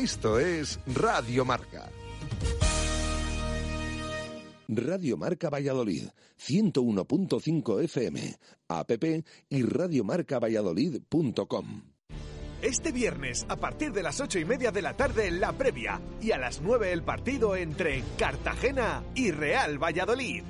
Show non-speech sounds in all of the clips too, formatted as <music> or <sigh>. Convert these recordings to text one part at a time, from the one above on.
Esto es Radio Marca. Radio Marca Valladolid, 101.5 FM, app y radiomarcavalladolid.com. Este viernes, a partir de las ocho y media de la tarde, la previa, y a las nueve el partido entre Cartagena y Real Valladolid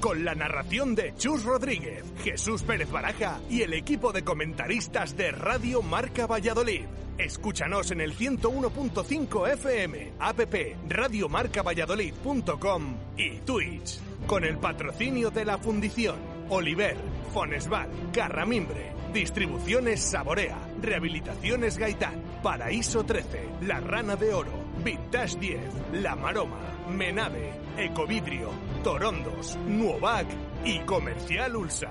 con la narración de Chus Rodríguez, Jesús Pérez Baraja y el equipo de comentaristas de Radio Marca Valladolid. Escúchanos en el 101.5 FM, app radiomarcavalladolid.com y Twitch. Con el patrocinio de la Fundición, Oliver, Fonesval, Carramimbre, Distribuciones Saborea, Rehabilitaciones Gaitán, Paraíso 13, La Rana de Oro, Vintage 10, La Maroma, Menave, Ecovidrio, Torondos, Nuovac y Comercial Ulsa.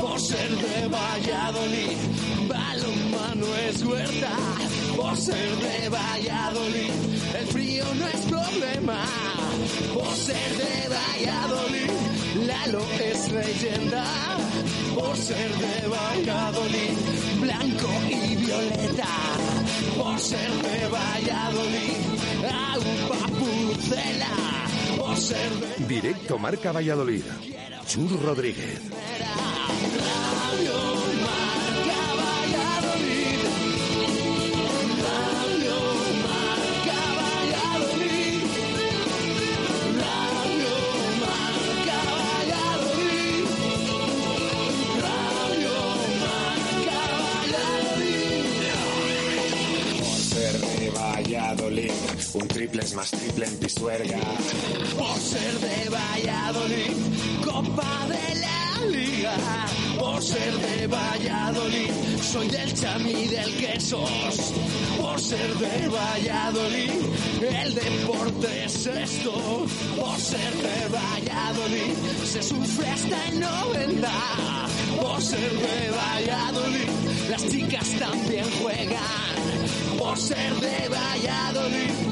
Por ser de Valladolid, balonmano es huerta. Por ser de Valladolid, el frío no es problema. Por ser de Valladolid, Lalo es leyenda. Por ser de Valladolid, blanco y violeta. Por ser de Valladolid, agua pucela. Por ser de Directo Marca Valladolid. Chus Rodríguez. Rabio, más, caballadolín. rabio, Mar, caballadolín, rabio, Mar, caballadolín, Rabio Mar, caballadolín, por ser de Valladolid, un triple es más triple en pisuerga. Por ser de Valladolid, compa de. Por ser de Valladolid, soy del chamí del quesos. Por ser de Valladolid, el deporte es esto. Por ser de Valladolid, se sufre hasta el 90. Por ser de Valladolid, las chicas también juegan. Por ser de Valladolid,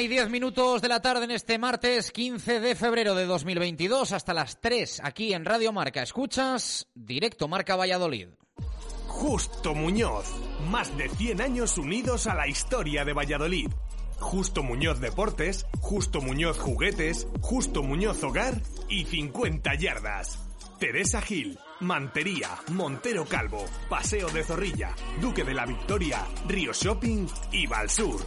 Y diez minutos de la tarde en este martes 15 de febrero de 2022 hasta las 3 aquí en Radio Marca. Escuchas directo Marca Valladolid. Justo Muñoz. Más de 100 años unidos a la historia de Valladolid. Justo Muñoz Deportes, Justo Muñoz Juguetes, Justo Muñoz Hogar y 50 Yardas. Teresa Gil, Mantería, Montero Calvo, Paseo de Zorrilla, Duque de la Victoria, Río Shopping y Valsur.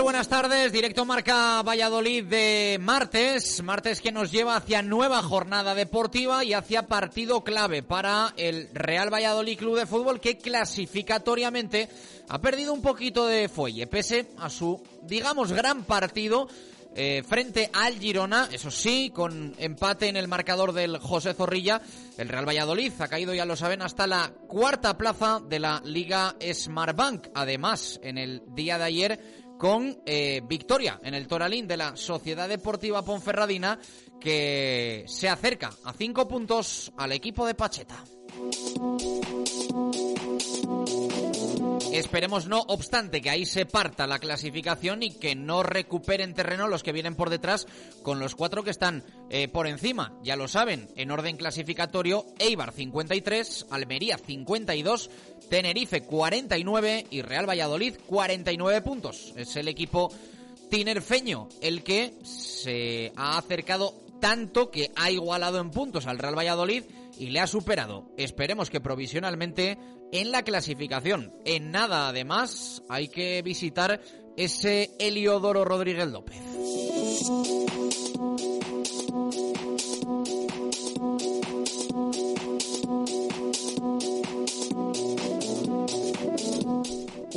Tal? Buenas tardes. Directo Marca Valladolid de martes. Martes que nos lleva hacia nueva jornada deportiva y hacia partido clave para el Real Valladolid Club de Fútbol que clasificatoriamente ha perdido un poquito de fuelle pese a su, digamos, gran partido eh, frente al Girona, eso sí, con empate en el marcador del José Zorrilla, el Real Valladolid ha caído, ya lo saben, hasta la cuarta plaza de la Liga Smartbank. Además, en el día de ayer, con eh, victoria en el Toralín de la Sociedad Deportiva Ponferradina, que se acerca a cinco puntos al equipo de Pacheta. Esperemos, no obstante, que ahí se parta la clasificación y que no recuperen terreno los que vienen por detrás con los cuatro que están eh, por encima. Ya lo saben, en orden clasificatorio, Eibar 53, Almería 52, Tenerife 49 y Real Valladolid 49 puntos. Es el equipo tinerfeño el que se ha acercado tanto que ha igualado en puntos al Real Valladolid y le ha superado, esperemos que provisionalmente, en la clasificación. En nada, además, hay que visitar ese Heliodoro Rodríguez López.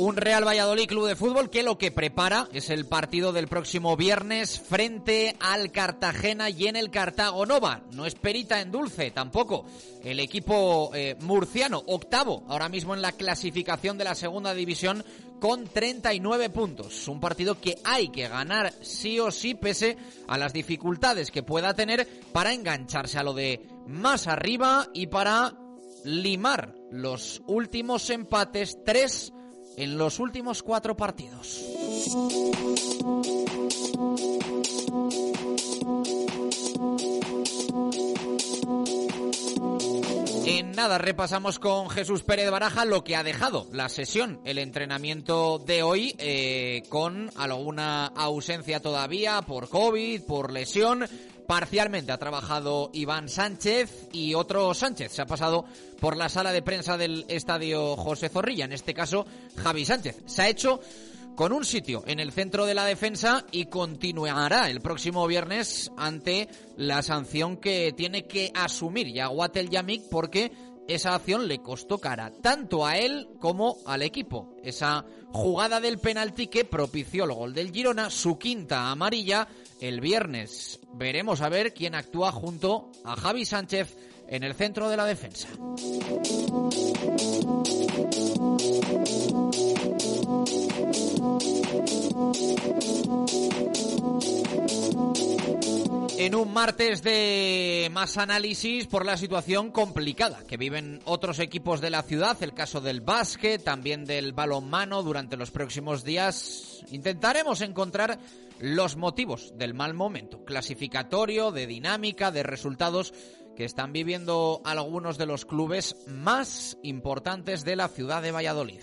Un Real Valladolid Club de Fútbol que lo que prepara es el partido del próximo viernes frente al Cartagena y en el Cartago Nova. No es perita en dulce tampoco. El equipo eh, murciano, octavo ahora mismo en la clasificación de la segunda división con 39 puntos. Un partido que hay que ganar sí o sí pese a las dificultades que pueda tener para engancharse a lo de más arriba y para limar los últimos empates. Tres en los últimos cuatro partidos. En nada, repasamos con Jesús Pérez Baraja lo que ha dejado la sesión, el entrenamiento de hoy, eh, con alguna ausencia todavía por COVID, por lesión, Parcialmente ha trabajado Iván Sánchez y otro Sánchez. Se ha pasado por la sala de prensa del estadio José Zorrilla, en este caso Javi Sánchez. Se ha hecho con un sitio en el centro de la defensa y continuará el próximo viernes ante la sanción que tiene que asumir Yaguatel Yamik porque esa acción le costó cara tanto a él como al equipo. Esa jugada del penalti que propició el gol del Girona, su quinta amarilla el viernes. Veremos a ver quién actúa junto a Javi Sánchez en el centro de la defensa. En un martes de más análisis por la situación complicada que viven otros equipos de la ciudad, el caso del básquet, también del balonmano. Durante los próximos días, intentaremos encontrar los motivos del mal momento. Clasificatorio, de dinámica, de resultados que están viviendo algunos de los clubes más importantes de la ciudad de Valladolid.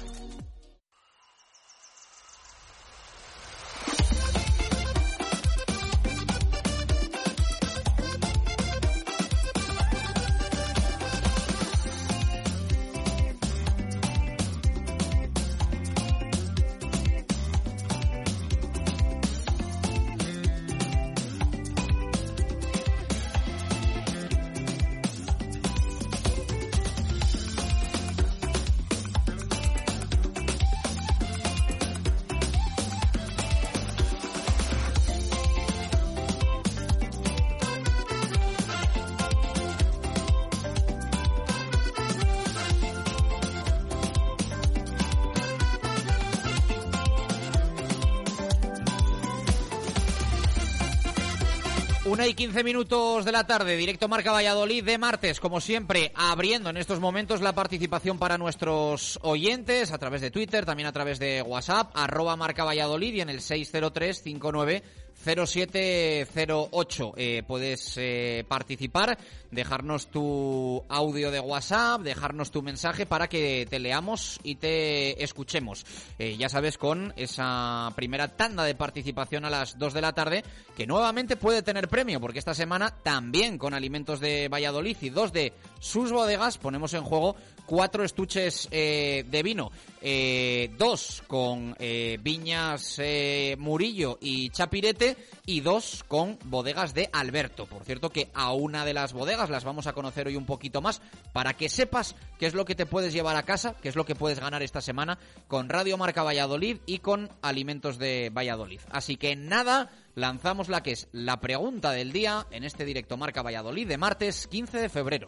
Y quince minutos de la tarde, directo Marca Valladolid de martes, como siempre, abriendo en estos momentos la participación para nuestros oyentes a través de Twitter, también a través de WhatsApp, arroba Marca Valladolid y en el 603 59 0708. Eh, puedes eh, participar, dejarnos tu audio de WhatsApp, dejarnos tu mensaje para que te leamos y te escuchemos. Eh, ya sabes, con esa primera tanda de participación a las 2 de la tarde, que nuevamente puede tener premio, porque esta semana también con alimentos de Valladolid y dos de sus bodegas ponemos en juego cuatro estuches eh, de vino, eh, dos con eh, viñas Murillo y Chapirete y dos con bodegas de Alberto. Por cierto que a una de las bodegas las vamos a conocer hoy un poquito más para que sepas qué es lo que te puedes llevar a casa, qué es lo que puedes ganar esta semana con Radio Marca Valladolid y con Alimentos de Valladolid. Así que nada, lanzamos la que es la pregunta del día en este directo Marca Valladolid de martes 15 de febrero.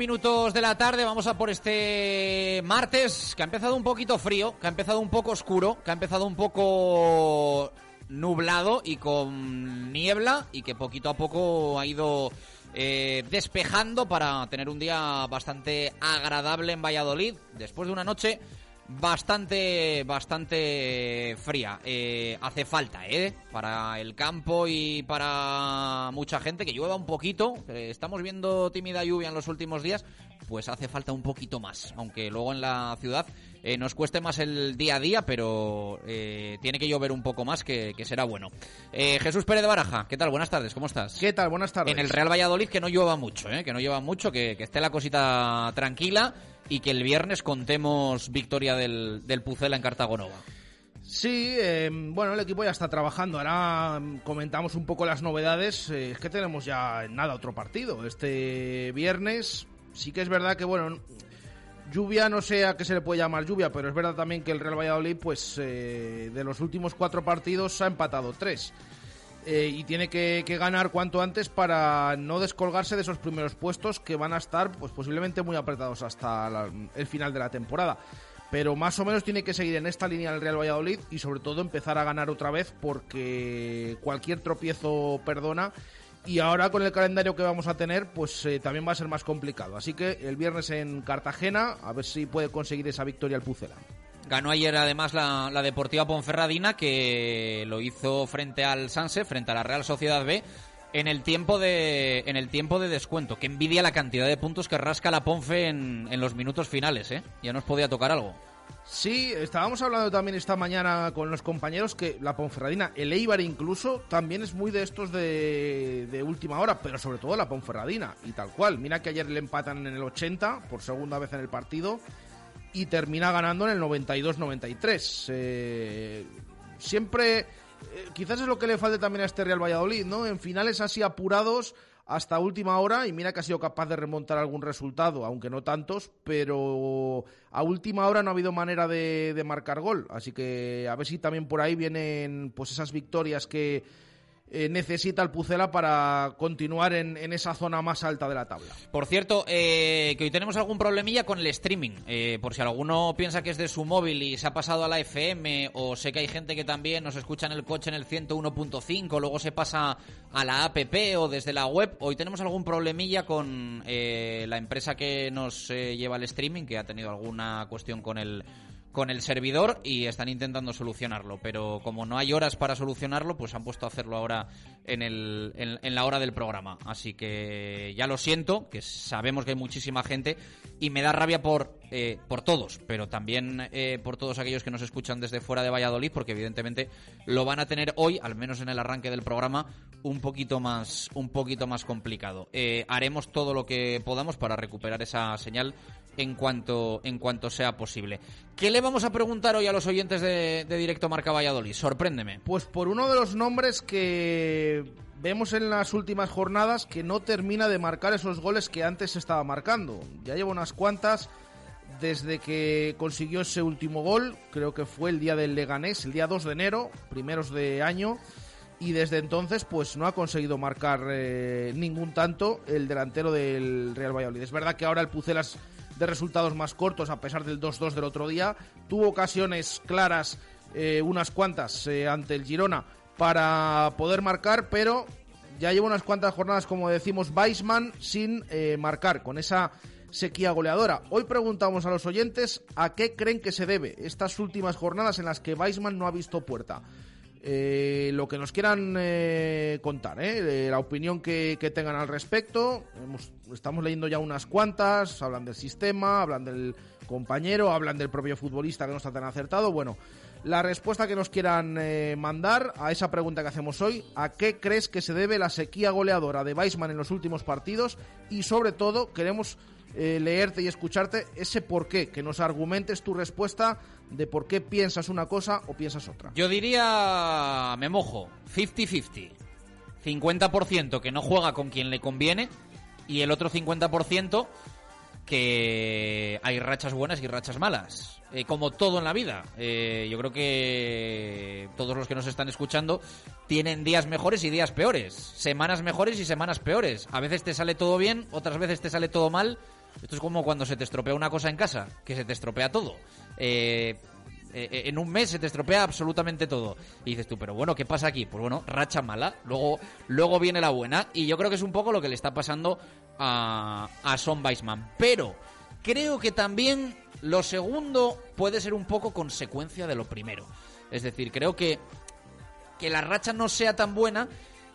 minutos de la tarde, vamos a por este martes que ha empezado un poquito frío, que ha empezado un poco oscuro, que ha empezado un poco nublado y con niebla y que poquito a poco ha ido eh, despejando para tener un día bastante agradable en Valladolid. Después de una noche bastante bastante fría Eh, hace falta eh para el campo y para mucha gente que llueva un poquito Eh, estamos viendo tímida lluvia en los últimos días pues hace falta un poquito más aunque luego en la ciudad eh, nos cueste más el día a día pero eh, tiene que llover un poco más que, que será bueno Eh, Jesús Pérez de Baraja ¿qué tal? buenas tardes ¿cómo estás? ¿Qué tal? Buenas tardes. En el Real Valladolid que no llueva mucho, ¿eh? que no llueva mucho, que, que esté la cosita tranquila y que el viernes contemos victoria del, del Pucela en Cartagonova. Sí, eh, bueno, el equipo ya está trabajando. Ahora mm, comentamos un poco las novedades. Eh, es que tenemos ya en nada otro partido. Este viernes sí que es verdad que, bueno, lluvia no sé a qué se le puede llamar lluvia, pero es verdad también que el Real Valladolid, pues eh, de los últimos cuatro partidos ha empatado tres. Eh, y tiene que, ganar cuanto antes para no descolgarse de esos primeros puestos que van a estar pues posiblemente muy apretados hasta la- el final de la temporada. Pero más o menos tiene que seguir en esta línea el Real Valladolid y sobre todo empezar a ganar otra vez porque cualquier tropiezo perdona y ahora con el calendario que vamos a tener pues eh, también va a ser más complicado. Así que el viernes en Cartagena a ver si puede conseguir esa victoria el Pucela. Ganó ayer además la, la Deportiva Ponferradina, que lo hizo frente al Sanse, frente a la Real Sociedad B, en el tiempo de, en el tiempo de descuento. Que envidia la cantidad de puntos que rasca la Ponfe en, en los minutos finales, ¿eh? Ya nos podía tocar algo. Sí, estábamos hablando también esta mañana con los compañeros que la Ponferradina, el Eibar incluso, también es muy de estos de, de, última hora, pero sobre todo la Ponferradina, y tal cual. Mira que ayer le empatan en el 80, por segunda vez en el partido, y termina ganando en el 92-93. Eh, siempre, eh, quizás es lo que le falta también a este Real Valladolid, ¿no? En finales así apurados hasta última hora y mira que ha sido capaz de remontar algún resultado, aunque no tantos, pero a última hora no ha habido manera de, de marcar gol. Así que a ver si también por ahí vienen pues esas victorias que eh, necesita el Pucela para continuar en, esa zona más alta de la tabla. Por cierto, eh, que hoy tenemos algún problemilla con el streaming. Eh, por si alguno piensa que es de su móvil y se ha pasado a la FM, o sé que hay gente que también nos escucha en el coche en el 101.5, luego se pasa a la app o desde la web. Hoy tenemos algún problemilla con la empresa que nos lleva el streaming, que ha tenido alguna cuestión con el con el servidor y están intentando solucionarlo. Pero como no hay horas para solucionarlo, pues han puesto a hacerlo ahora en, el, en, la hora del programa. Así que ya lo siento, que sabemos que hay muchísima gente y me da rabia por, eh, por todos, pero también eh, por todos aquellos que nos escuchan desde fuera de Valladolid, porque evidentemente lo van a tener hoy, al menos en el arranque del programa, un poquito más, un poquito más complicado. Eh, haremos todo lo que podamos para recuperar esa señal en cuanto, en cuanto sea posible. ¿Qué le vamos a preguntar hoy a los oyentes de, Directo Marca Valladolid? Sorpréndeme. Pues por uno de los nombres que vemos en las últimas jornadas que no termina de marcar esos goles que antes estaba marcando. Ya lleva unas cuantas desde que consiguió ese último gol, creo que fue el día del Leganés, el día 2 de enero, primeros de año, y desde entonces pues no ha conseguido marcar eh, ningún tanto el delantero del Real Valladolid. Es verdad que ahora el Pucelas de resultados más cortos a pesar del 2-2 del otro día. Tuvo ocasiones claras, eh, unas cuantas, eh, ante el Girona para poder marcar, pero ya lleva unas cuantas jornadas, como decimos, Weisman sin marcar, con esa sequía goleadora. Hoy preguntamos a los oyentes a qué creen que se debe estas últimas jornadas en las que Weisman no ha visto puerta. Eh, lo que nos quieran eh, contar, eh, la opinión que, tengan al respecto. estamos leyendo ya unas cuantas, hablan del sistema, hablan del compañero, hablan del propio futbolista que no está tan acertado. Bueno, la respuesta que nos quieran mandar a esa pregunta que hacemos hoy, ¿a qué crees que se debe la sequía goleadora de Weisman en los últimos partidos? Y sobre todo, queremos leerte y escucharte ese por qué, que nos argumentes tu respuesta de por qué piensas una cosa o piensas otra. Yo diría, me mojo, 50-50. 50% que no juega con quien le conviene y el otro 50% que hay rachas buenas y rachas malas. Eh, como todo en la vida. Eh, yo creo que todos los que nos están escuchando tienen días mejores y días peores. Semanas mejores y semanas peores. A veces te sale todo bien, otras veces te sale todo mal esto es como cuando se te estropea una cosa en casa, que se te estropea todo. Eh, eh, en un mes se te estropea absolutamente todo. Y dices tú, pero bueno, ¿qué pasa aquí? Pues bueno, racha mala, luego, luego viene la buena. Y yo creo que es un poco lo que le está pasando a, a Son Weisman. Pero creo que también lo segundo puede ser un poco consecuencia de lo primero. Es decir, creo que que la racha no sea tan buena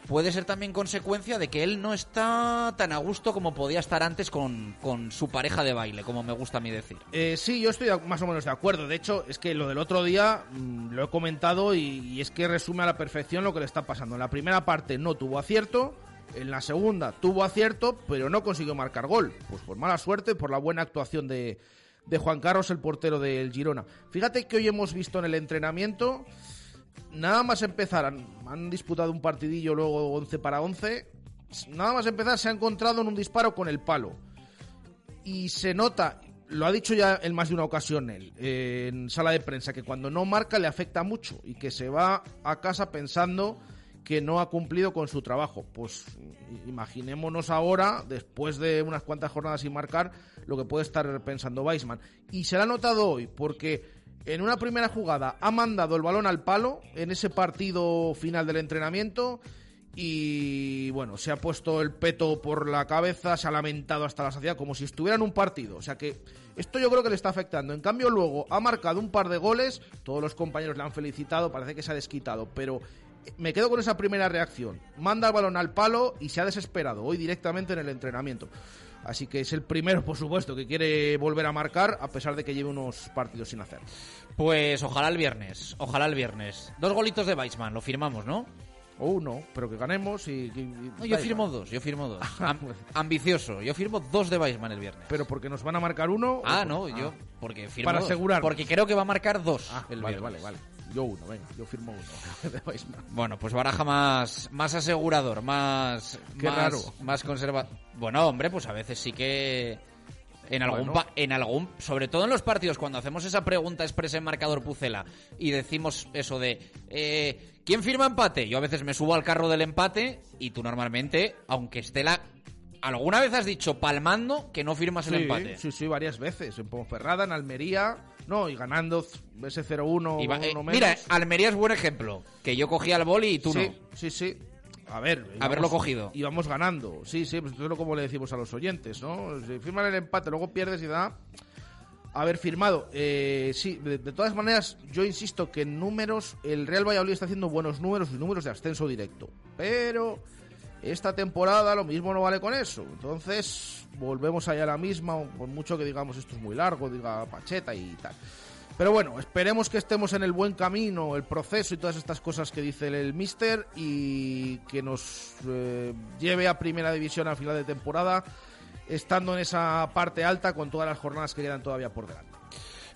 puede ser también consecuencia de que él no está tan a gusto como podía estar antes con, su pareja de baile, como me gusta a mí decir. Eh, sí, yo estoy más o menos de acuerdo. De hecho, es que lo del otro día mm, lo he comentado y, es que resume a la perfección lo que le está pasando. En la primera parte no tuvo acierto, en la segunda tuvo acierto, pero no consiguió marcar gol. Pues por mala suerte, por la buena actuación de, de Juan Carlos, el portero del Girona. Fíjate que hoy hemos visto en el entrenamiento nada más empezar, han, disputado un partidillo luego 11 para 11, nada más empezar se ha encontrado en un disparo con el palo. Y se nota, lo ha dicho ya en más de una ocasión él, en sala de prensa, que cuando no marca le afecta mucho y que se va a casa pensando que no ha cumplido con su trabajo. Pues imaginémonos ahora, después de unas cuantas jornadas sin marcar, lo que puede estar pensando Weisman. Y se lo ha notado hoy, porque en una primera jugada ha mandado el balón al palo en ese partido final del entrenamiento y bueno, se ha puesto el peto por la cabeza, se ha lamentado hasta la saciedad como si estuviera en un partido. O sea que esto yo creo que le está afectando. En cambio luego ha marcado un par de goles, todos los compañeros le han felicitado, parece que se ha desquitado, pero me quedo con esa primera reacción. Manda el balón al palo y se ha desesperado hoy directamente en el entrenamiento. Así que es el primero, por supuesto, que quiere volver a marcar, a pesar de que lleve unos partidos sin hacer. Pues ojalá el viernes, ojalá el viernes. Dos golitos de Weissman, lo firmamos, ¿no? O uno, pero que ganemos y... y- y- No, yo firmo dos, yo firmo dos. <laughs> Am- pues. ambicioso, yo firmo dos de Weissman el viernes. Pero porque nos van a marcar uno... Ah, no, Ah. yo porque firmo Para dos. asegurarnos. Porque creo que va a marcar dos Ah, el vale, viernes. vale, vale. Yo uno, venga, yo firmo uno. <laughs> Bueno, pues baraja más, más asegurador, más, Qué más, raro. más conserva. Bueno, hombre, pues a veces sí que en algún, Bueno. pa- en algún, sobre todo en los partidos, cuando hacemos esa pregunta expresa en marcador Pucela y decimos eso de eh, ¿quién firma empate? Yo a veces me subo al carro del empate y tú normalmente, aunque esté la, alguna vez has dicho palmando que no firmas el Sí, empate. sí, sí, varias veces. En Ponferrada, en Almería... No, y ganando ese 0-1 Y va- eh, mira, Almería es buen ejemplo, que yo cogía el boli y tú sí, no. sí, sí. A ver, Haberlo cogido. Íbamos ganando. Sí, sí, pues entonces como le decimos a los oyentes, ¿no? Si firman el empate, luego pierdes y da haber firmado. Eh, sí, de, de todas maneras, yo insisto que en números, el Real Valladolid está haciendo buenos números y números de ascenso directo. Pero esta temporada lo mismo no vale con eso. Entonces, volvemos allá a la misma, por mucho que digamos esto es muy largo, diga Pacheta y tal. Pero bueno, esperemos que estemos en el buen camino, el proceso y todas estas cosas que dice el, Mister y que nos eh, lleve a primera división a final de temporada, estando en esa parte alta con todas las jornadas que quedan todavía por delante.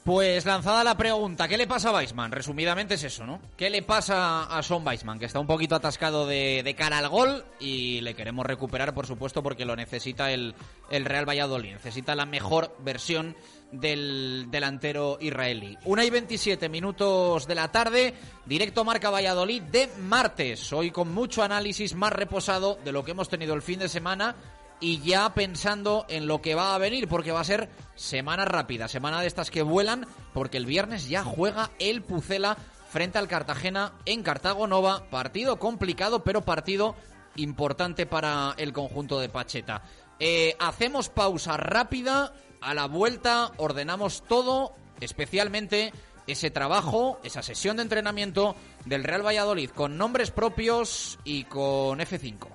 Pues lanzada la pregunta, ¿qué le pasa a Weissman? Resumidamente es eso, ¿no? ¿Qué le pasa a Son Weissman? Que está un poquito atascado de, de cara al gol y le queremos recuperar, por supuesto, porque lo necesita el, el Real Valladolid. Necesita la mejor versión del delantero israelí. Una y 27 minutos de la tarde, directo Marca Valladolid de martes. Hoy con mucho análisis más reposado de lo que hemos tenido el fin de semana y ya pensando en lo que va a venir, porque va a ser semana rápida, semana de estas que vuelan, porque el viernes ya juega el Pucela frente al Cartagena en Cartago Nova. Partido complicado, pero partido importante para el conjunto de Pacheta. Eh, hacemos pausa rápida, a la vuelta ordenamos todo, especialmente ese trabajo, esa sesión de entrenamiento del Real Valladolid con nombres propios y con F5.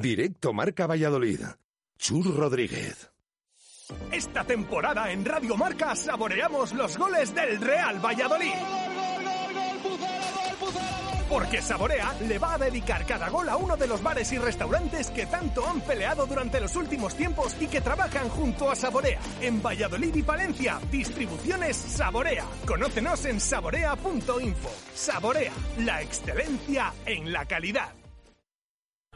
Directo Marca Valladolid. Chur Rodríguez. Esta temporada en Radio Marca saboreamos los goles del Real Valladolid. Porque Saborea le va a dedicar cada gol a uno de los bares y restaurantes que tanto han peleado durante los últimos tiempos y que trabajan junto a Saborea. En Valladolid y Palencia, distribuciones Saborea. Conócenos en saborea.info. Saborea, la excelencia en la calidad.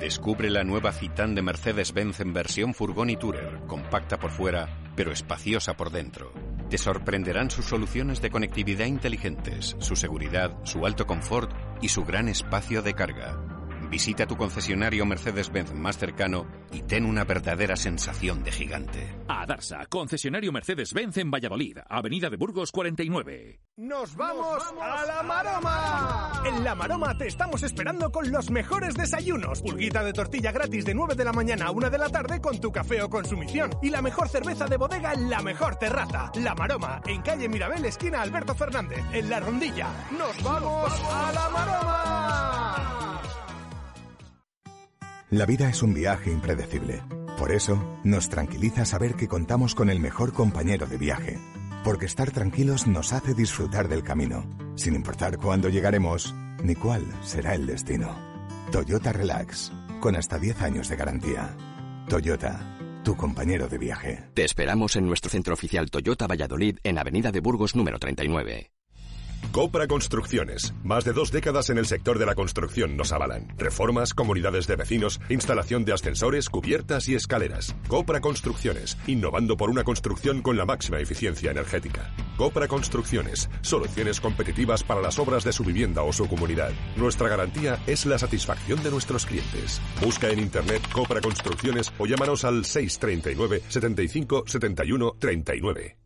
Descubre la nueva Citán de Mercedes-Benz en versión furgón y tourer, compacta por fuera, pero espaciosa por dentro. Te sorprenderán sus soluciones de conectividad inteligentes, su seguridad, su alto confort y su gran espacio de carga. Visita tu concesionario Mercedes-Benz más cercano y ten una verdadera sensación de gigante. A Darsa, concesionario Mercedes-Benz en Valladolid, Avenida de Burgos 49. ¡Nos vamos a la Maroma! En la Maroma te estamos esperando con los mejores desayunos. Pulguita de tortilla gratis de 9 de la mañana a 1 de la tarde con tu café o consumición. Y la mejor cerveza de bodega en la mejor terraza. La Maroma, en calle Mirabel, esquina Alberto Fernández, en La Rondilla. ¡Nos vamos a la Maroma! La vida es un viaje impredecible. Por eso, nos tranquiliza saber que contamos con el mejor compañero de viaje. Porque estar tranquilos nos hace disfrutar del camino, sin importar cuándo llegaremos ni cuál será el destino. Toyota Relax, con hasta 10 años de garantía. Toyota, tu compañero de viaje. Te esperamos en nuestro centro oficial Toyota Valladolid en Avenida de Burgos número 39. Copra Construcciones. Más de dos décadas en el sector de la construcción nos avalan. Reformas, comunidades de vecinos, instalación de ascensores, cubiertas y escaleras. Copra Construcciones. Innovando por una construcción con la máxima eficiencia energética. Copra Construcciones. Soluciones competitivas para las obras de su vivienda o su comunidad. Nuestra garantía es la satisfacción de nuestros clientes. Busca en internet Copra Construcciones o llámanos al 639 75 71 39.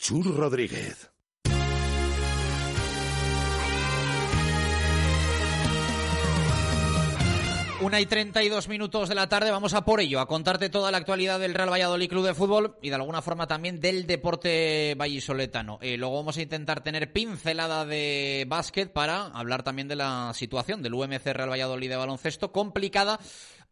Chur Rodríguez. Una y treinta y dos minutos de la tarde, vamos a por ello, a contarte toda la actualidad del Real Valladolid Club de Fútbol y de alguna forma también del deporte vallisoletano. Eh, luego vamos a intentar tener pincelada de básquet para hablar también de la situación del UMC Real Valladolid de baloncesto, complicada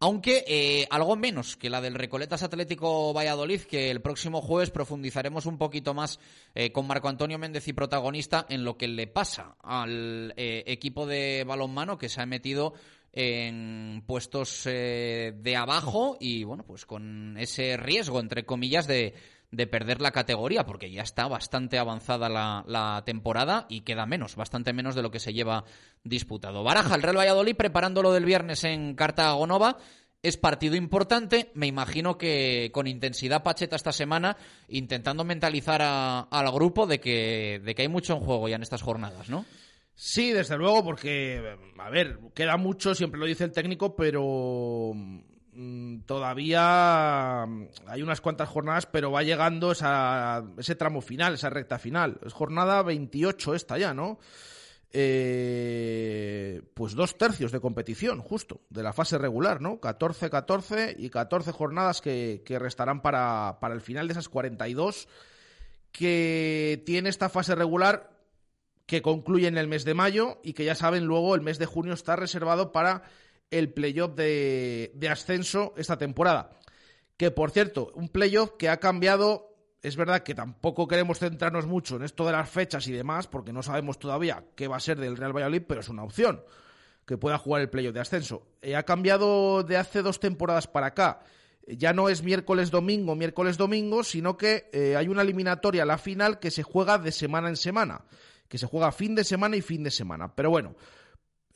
aunque eh, algo menos que la del Recoletas Atlético Valladolid, que el próximo jueves profundizaremos un poquito más eh, con Marco Antonio Méndez y protagonista en lo que le pasa al eh, equipo de balonmano que se ha metido en puestos de abajo y bueno, pues con ese riesgo, entre comillas, de de perder la categoría, porque ya está bastante avanzada la, temporada y queda menos, bastante menos de lo que se lleva disputado. Baraja, el Real Valladolid preparándolo del viernes en Cartagonova. Es partido importante, me imagino que con intensidad Pacheta esta semana, intentando mentalizar al grupo de que, de que hay mucho en juego ya en estas jornadas, ¿no? Sí, desde luego, porque, a ver, queda mucho, siempre lo dice el técnico, pero todavía mm, hay unas cuantas jornadas, pero va llegando esa, ese tramo final, esa recta final. Es jornada 28 esta ya, ¿no? Eh, pues dos tercios de competición, justo, de la fase regular, ¿no? 14-14 y 14 jornadas que, que restarán para, para el final de esas 42 que tiene esta fase regular que concluye en el mes de mayo y que ya saben luego el mes de junio está reservado para el playoff de, ascenso esta temporada. Que por cierto, un playoff que ha cambiado es verdad que tampoco queremos centrarnos mucho en esto de las fechas y demás, porque no sabemos todavía qué va a ser del Real Valladolid, pero es una opción que pueda jugar el playoff de ascenso. Eh, ha cambiado de hace dos temporadas para acá. Ya no es miércoles domingo, miércoles domingo, sino que eh, hay una eliminatoria, la final, que se juega de semana en semana, que se juega fin de semana y fin de semana. Pero bueno,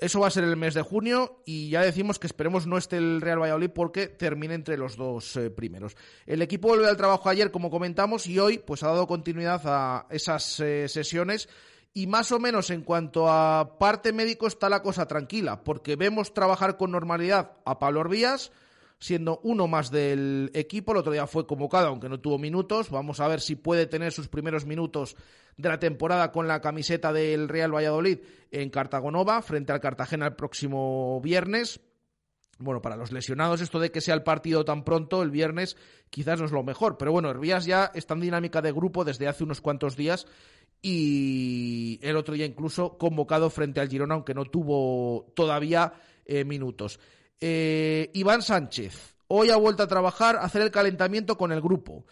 eso va a ser el mes de junio y ya decimos que esperemos no esté el Real Valladolid porque termine entre los dos eh, primeros. El equipo volvió al trabajo ayer, como comentamos, y hoy pues ha dado continuidad a esas eh, sesiones y más o menos en cuanto a parte médico está la cosa tranquila, porque vemos trabajar con normalidad a Pablo Orbías, siendo uno más del equipo. El otro día fue convocado, aunque no tuvo minutos. Vamos a ver si puede tener sus primeros minutos de la temporada con la camiseta del Real Valladolid en Cartagonova, frente al Cartagena el próximo viernes. Bueno, para los lesionados, esto de que sea el partido tan pronto, el viernes, quizás no es lo mejor. Pero bueno, Hervías ya está en dinámica de grupo desde hace unos cuantos días y el otro día incluso convocado frente al Girona, aunque no tuvo todavía eh, minutos. Eh, Iván Sánchez, hoy ha vuelto a trabajar, a hacer el calentamiento con el grupo,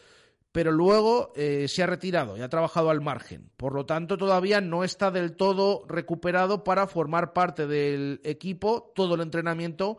pero luego eh, se ha retirado y ha trabajado al margen. Por lo tanto, todavía no está del todo recuperado para formar parte del equipo, todo el entrenamiento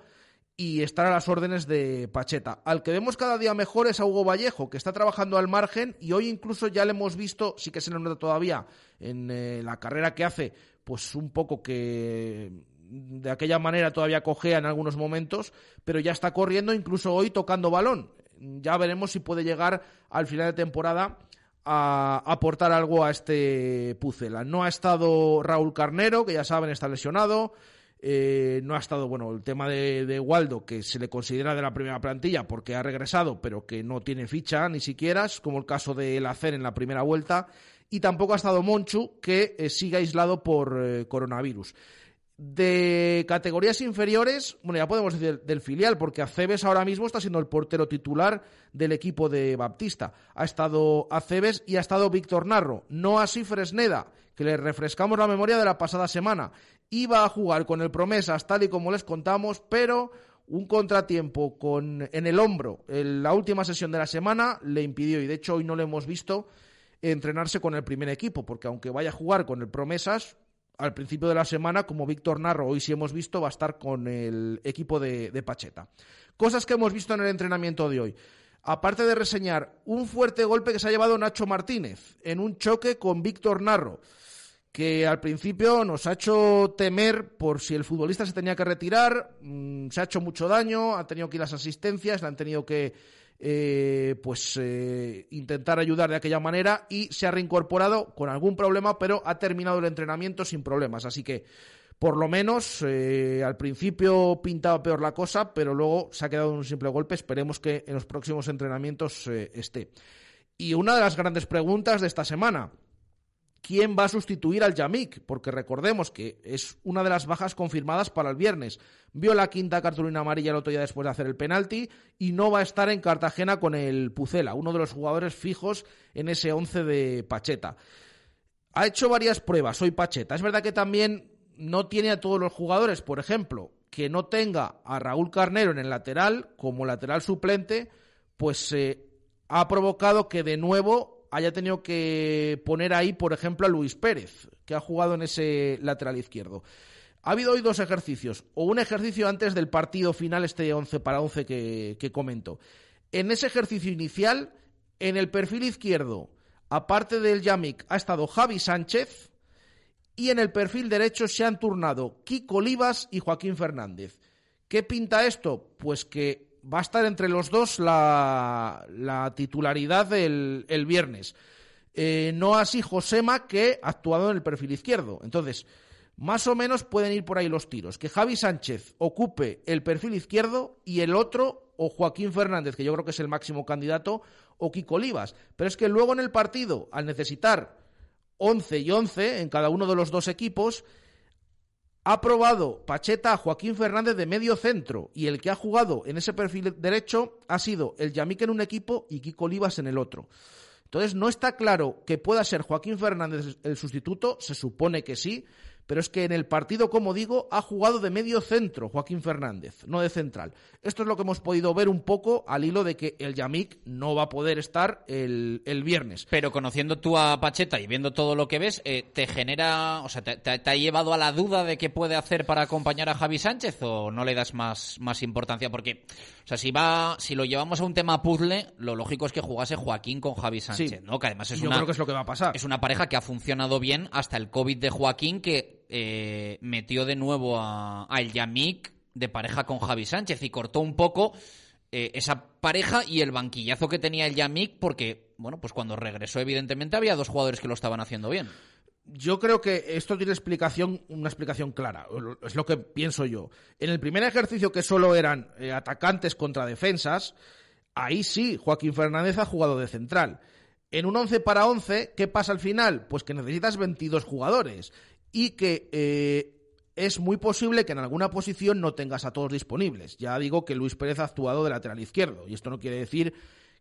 y estar a las órdenes de Pacheta. Al que vemos cada día mejor es a Hugo Vallejo, que está trabajando al margen y hoy incluso ya le hemos visto, sí que se le nota todavía en eh, la carrera que hace, pues un poco que de aquella manera todavía cojea en algunos momentos, pero ya está corriendo incluso hoy tocando balón. Ya veremos si puede llegar al final de temporada a aportar algo a este Pucela. No ha estado Raúl Carnero, que ya saben está lesionado. Eh, no ha estado, bueno, el tema de, de, Waldo, que se le considera de la primera plantilla porque ha regresado, pero que no tiene ficha ni siquiera, como el caso de Lacer en la primera vuelta. Y tampoco ha estado Monchu, que eh, sigue aislado por eh, coronavirus. De categorías inferiores, bueno, ya podemos decir del filial, porque Aceves ahora mismo está siendo el portero titular del equipo de Baptista. Ha estado Aceves y ha estado Víctor Narro, no así Fresneda, que les refrescamos la memoria de la pasada semana. Iba a jugar con el Promesas tal y como les contamos, pero un contratiempo con, en el hombro en la última sesión de la semana le impidió y de hecho hoy no lo hemos visto entrenarse con el primer equipo, porque aunque vaya a jugar con el Promesas, al principio de la semana, como Víctor Narro, hoy sí hemos visto, va a estar con el equipo de, Pacheta. Cosas que hemos visto en el entrenamiento de hoy. Aparte de reseñar un fuerte golpe que se ha llevado Nacho Martínez en un choque con Víctor Narro, que al principio nos ha hecho temer por si el futbolista se tenía que retirar, mm, se ha hecho mucho daño, ha tenido que ir las asistencias, le han tenido que eh, pues eh, intentar ayudar de aquella manera y se ha reincorporado con algún problema, pero ha terminado el entrenamiento sin problemas. Así que, por lo menos, eh, al principio pintaba peor la cosa, pero luego se ha quedado en un simple golpe. Esperemos que en los próximos entrenamientos esté. Y una de las grandes preguntas de esta semana quién va a sustituir al Yamik, porque recordemos que es una de las bajas confirmadas para el viernes. Vio la quinta cartulina amarilla el otro día después de hacer el penalti y no va a estar en Cartagena con el Pucela, uno de los jugadores fijos en ese once de Pacheta. Ha hecho varias pruebas hoy Pacheta. Es verdad que también no tiene a todos los jugadores, por ejemplo, que no tenga a Raúl Carnero en el lateral como lateral suplente, pues eh, ha provocado que de nuevo haya tenido que poner ahí, por ejemplo, a Luis Pérez, que ha jugado en ese lateral izquierdo. Ha habido hoy dos ejercicios, o un ejercicio antes del partido final, este 11 para 11 que, comento. En ese ejercicio inicial, en el perfil izquierdo, aparte del Yamik, ha estado Javi Sánchez, y en el perfil derecho se han turnado Kiko Olivas y Joaquín Fernández. ¿Qué pinta esto? Pues que va a estar entre los dos la, titularidad el, el viernes. Eh, no así Josema, que ha actuado en el perfil izquierdo. Entonces, más o menos pueden ir por ahí los tiros. Que Javi Sánchez ocupe el perfil izquierdo y el otro, o Joaquín Fernández, que yo creo que es el máximo candidato, o Kiko Olivas. Pero es que luego en el partido, al necesitar 11 y 11 en cada uno de los dos equipos, ha probado Pacheta a Joaquín Fernández de medio centro y el que ha jugado en ese perfil derecho ha sido el Yamik en un equipo y Kiko Olivas en el otro. Entonces no está claro que pueda ser Joaquín Fernández el sustituto, se supone que sí, pero es que en el partido, como digo, ha jugado de medio centro Joaquín Fernández, no de central. Esto es lo que hemos podido ver un poco al hilo de que el Yamik no va a poder estar el, viernes. Pero conociendo tú a Pacheta y viendo todo lo que ves, eh, ¿te genera, o sea, te, ha llevado a la duda de qué puede hacer para acompañar a Javi Sánchez o no le das más, más importancia? Porque, o sea, si va, si lo llevamos a un tema puzzle, lo lógico es que jugase Joaquín con Javi Sánchez, ¿no? Que además es yo creo que es lo que va a pasar. Es una pareja que ha funcionado bien hasta el COVID de Joaquín, que eh, metió de nuevo a, El Yamik de pareja con Javi Sánchez y cortó un poco eh, esa pareja y el banquillazo que tenía el Yamik porque, bueno, pues cuando regresó evidentemente había dos jugadores que lo estaban haciendo bien. Yo creo que esto tiene explicación, una explicación clara, es lo que pienso yo. En el primer ejercicio que solo eran eh, atacantes contra defensas, ahí sí, Joaquín Fernández ha jugado de central. En un 11 para 11, ¿qué pasa al final? Pues que necesitas 22 jugadores y que eh, es muy posible que en alguna posición no tengas a todos disponibles. Ya digo que Luis Pérez ha actuado de lateral izquierdo y esto no quiere decir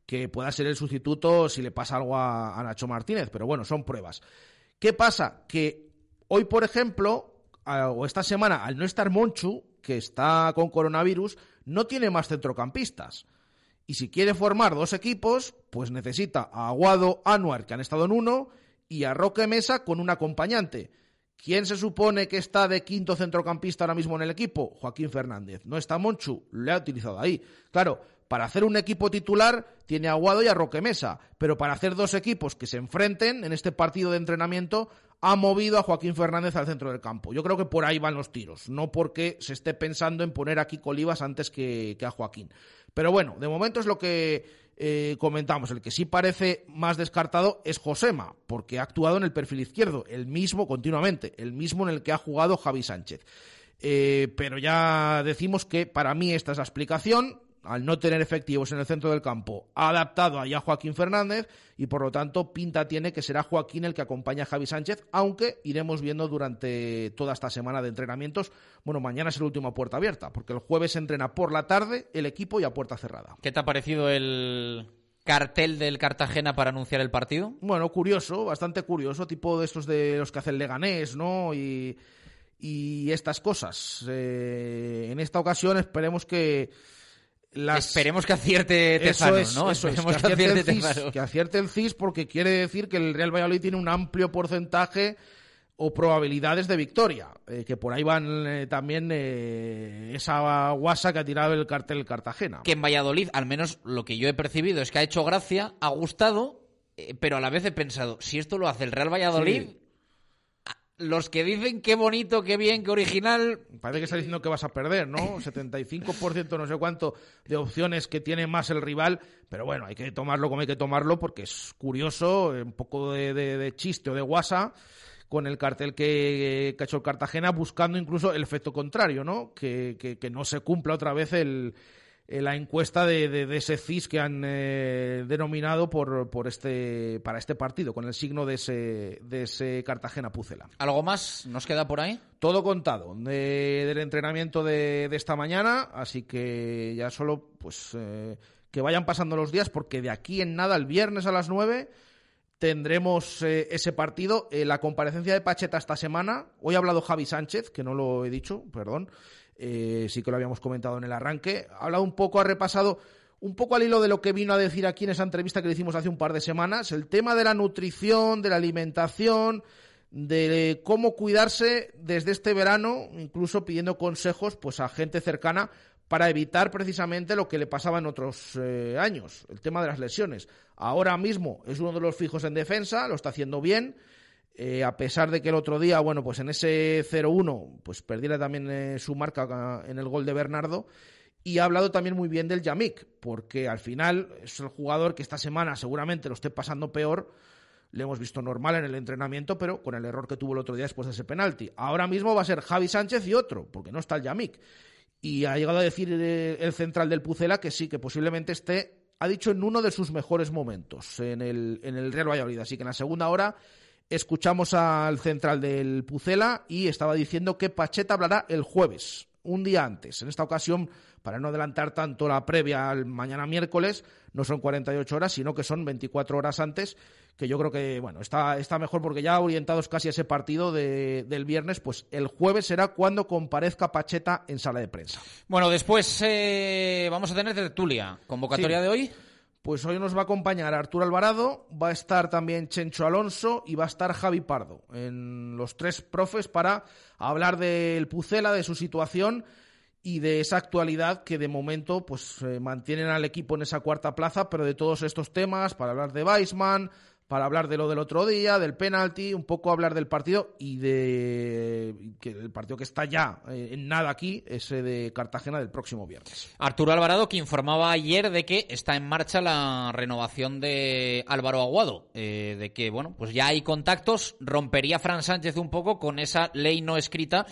que pueda ser el sustituto si le pasa algo a, Nacho Martínez, pero bueno, son pruebas. ¿Qué pasa? Que hoy, por ejemplo, o esta semana, al no estar Monchu, que está con coronavirus, no tiene más centrocampistas. Y si quiere formar dos equipos, pues necesita a Aguado, Anuar, que han estado en uno, y a Roque Mesa con un acompañante. ¿Quién se supone que está de quinto centrocampista ahora mismo en el equipo? Joaquín Fernández. No está Monchu, le ha utilizado ahí. Claro, para hacer un equipo titular tiene a Aguado y a Roque Mesa, pero para hacer dos equipos que se enfrenten en este partido de entrenamiento ha movido a Joaquín Fernández al centro del campo. Yo creo que por ahí van los tiros, no porque se esté pensando en poner aquí Colivas antes que, que a Joaquín. Pero bueno, de momento es lo que eh, comentamos. El que sí parece más descartado es Josema, porque ha actuado en el perfil izquierdo, el mismo continuamente, el mismo en el que ha jugado Javi Sánchez. Eh, pero ya decimos que para mí esta es la explicación al no tener efectivos en el centro del campo, ha adaptado allá a Joaquín Fernández y por lo tanto pinta tiene que será Joaquín el que acompaña a Javi Sánchez, aunque iremos viendo durante toda esta semana de entrenamientos. Bueno, mañana es el último a puerta abierta, porque el jueves se entrena por la tarde el equipo y a puerta cerrada. ¿Qué te ha parecido el cartel del Cartagena para anunciar el partido? Bueno, curioso, bastante curioso, tipo de estos de los que hace el Leganés, ¿no? Y, y estas cosas. Eh, en esta ocasión esperemos que las... Esperemos que acierte Tejano, ¿no? Eso es, que, acierte, el CIS, que acierte el CIS porque quiere decir que el Real Valladolid tiene un amplio porcentaje o probabilidades de victoria, eh, que por ahí van eh, también eh, esa guasa que ha tirado el cartel Cartagena. Que en Valladolid, al menos lo que yo he percibido es que ha hecho gracia, ha gustado, pero a la vez he pensado, si esto lo hace el Real Valladolid, los que dicen qué bonito, qué bien, qué original... Parece que está diciendo que vas a perder, ¿no? <laughs> 75% no sé cuánto de opciones que tiene más el rival, pero bueno, hay que tomarlo como hay que tomarlo porque es curioso, un poco de, de chiste o de guasa con el cartel que, ha hecho el Cartagena, buscando incluso el efecto contrario, ¿no? Que, que, no se cumpla otra vez el, la encuesta de, de, ese CIS que han eh, denominado por, por este, para este partido, con el signo de ese, de ese Cartagena-Pucela. ¿Algo más nos queda por ahí? Todo contado del entrenamiento de, esta mañana, así que ya solo pues eh, que vayan pasando los días, porque de aquí en nada, el viernes a las 9 tendremos eh, ese partido. Eh, la comparecencia de Pacheta esta semana. Hoy ha hablado Javi Sánchez, que no lo he dicho, perdón. Eh, sí que lo habíamos comentado en el arranque. Ha hablado un poco, ha repasado un poco al hilo de lo que vino a decir aquí en esa entrevista que le hicimos hace un par de semanas. El tema de la nutrición, de la alimentación, de cómo cuidarse desde este verano, incluso pidiendo consejos pues a gente cercana para evitar precisamente lo que le pasaba en otros eh, años, el tema de las lesiones. Ahora mismo es uno de los fijos en defensa, lo está haciendo bien, eh, a pesar de que el otro día, bueno, pues en ese 0-1, pues perdiera también eh, su marca en el gol de Bernardo. Y ha hablado también muy bien del Yamik, porque al final es el jugador que esta semana seguramente lo esté pasando peor. Le hemos visto normal en el entrenamiento, pero con el error que tuvo el otro día después de ese penalti. Ahora mismo va a ser Javi Sánchez y otro, porque no está el Yamik. Y ha llegado a decir eh, el central del Pucela que sí, que posiblemente esté, ha dicho, en uno de sus mejores momentos en el, en el Real Valladolid. Así que en la segunda hora escuchamos al central del Pucela y estaba diciendo que Pacheta hablará el jueves, un día antes. En esta ocasión, para no adelantar tanto la previa al mañana miércoles, no son 48 horas, sino que son 24 horas antes que yo creo que bueno está, está mejor porque ya orientados casi a ese partido de, del viernes, pues el jueves será cuando comparezca Pacheta en sala de prensa. Bueno, después eh, vamos a tener tertulia. ¿Convocatoria de hoy? Pues hoy nos va a acompañar Arturo Alvarado, va a estar también Chencho Alonso y va a estar Javi Pardo, en los tres profes para hablar del Pucela, de su situación y de esa actualidad que de momento pues eh, mantienen al equipo en esa cuarta plaza, pero de todos estos temas, para hablar de Weisman, para hablar de lo del otro día, del penalti, un poco hablar del partido y de que el partido que está ya eh, en nada aquí, ese de Cartagena del próximo viernes. Arturo Alvarado, que informaba ayer de que está en marcha la renovación de Álvaro Aguado, eh, de que bueno, pues ya hay contactos, rompería Fran Sánchez un poco con esa ley no escrita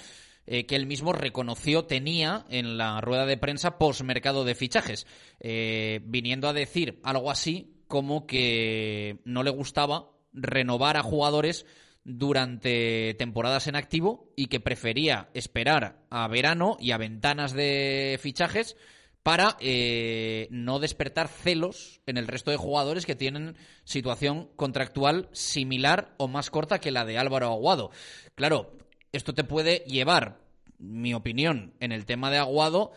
eh, que él mismo reconoció tenía en la rueda de prensa post mercado de fichajes, viniendo a decir algo así como que no le gustaba renovar a jugadores durante temporadas en activo y que prefería esperar a verano y a ventanas de fichajes para eh, no despertar celos en el resto de jugadores que tienen situación contractual similar o más corta que la de Álvaro Aguado. Claro, esto te puede llevar, mi opinión, en el tema de Aguado,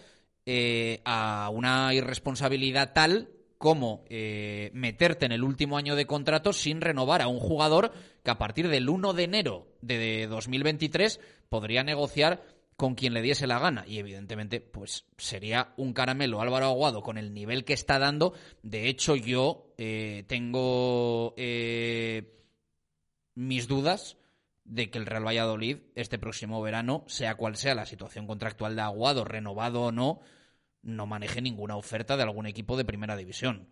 eh, a una irresponsabilidad tal cómo eh, meterte en el último año de contrato sin renovar a un jugador que a partir del 1 de enero de 2023 podría negociar con quien le diese la gana. Y evidentemente, pues sería un caramelo Álvaro Aguado con el nivel que está dando. De hecho, yo eh, tengo eh, mis dudas de que el Real Valladolid este próximo verano, sea cual sea la situación contractual de Aguado, renovado o no, no maneje ninguna oferta de algún equipo de primera división.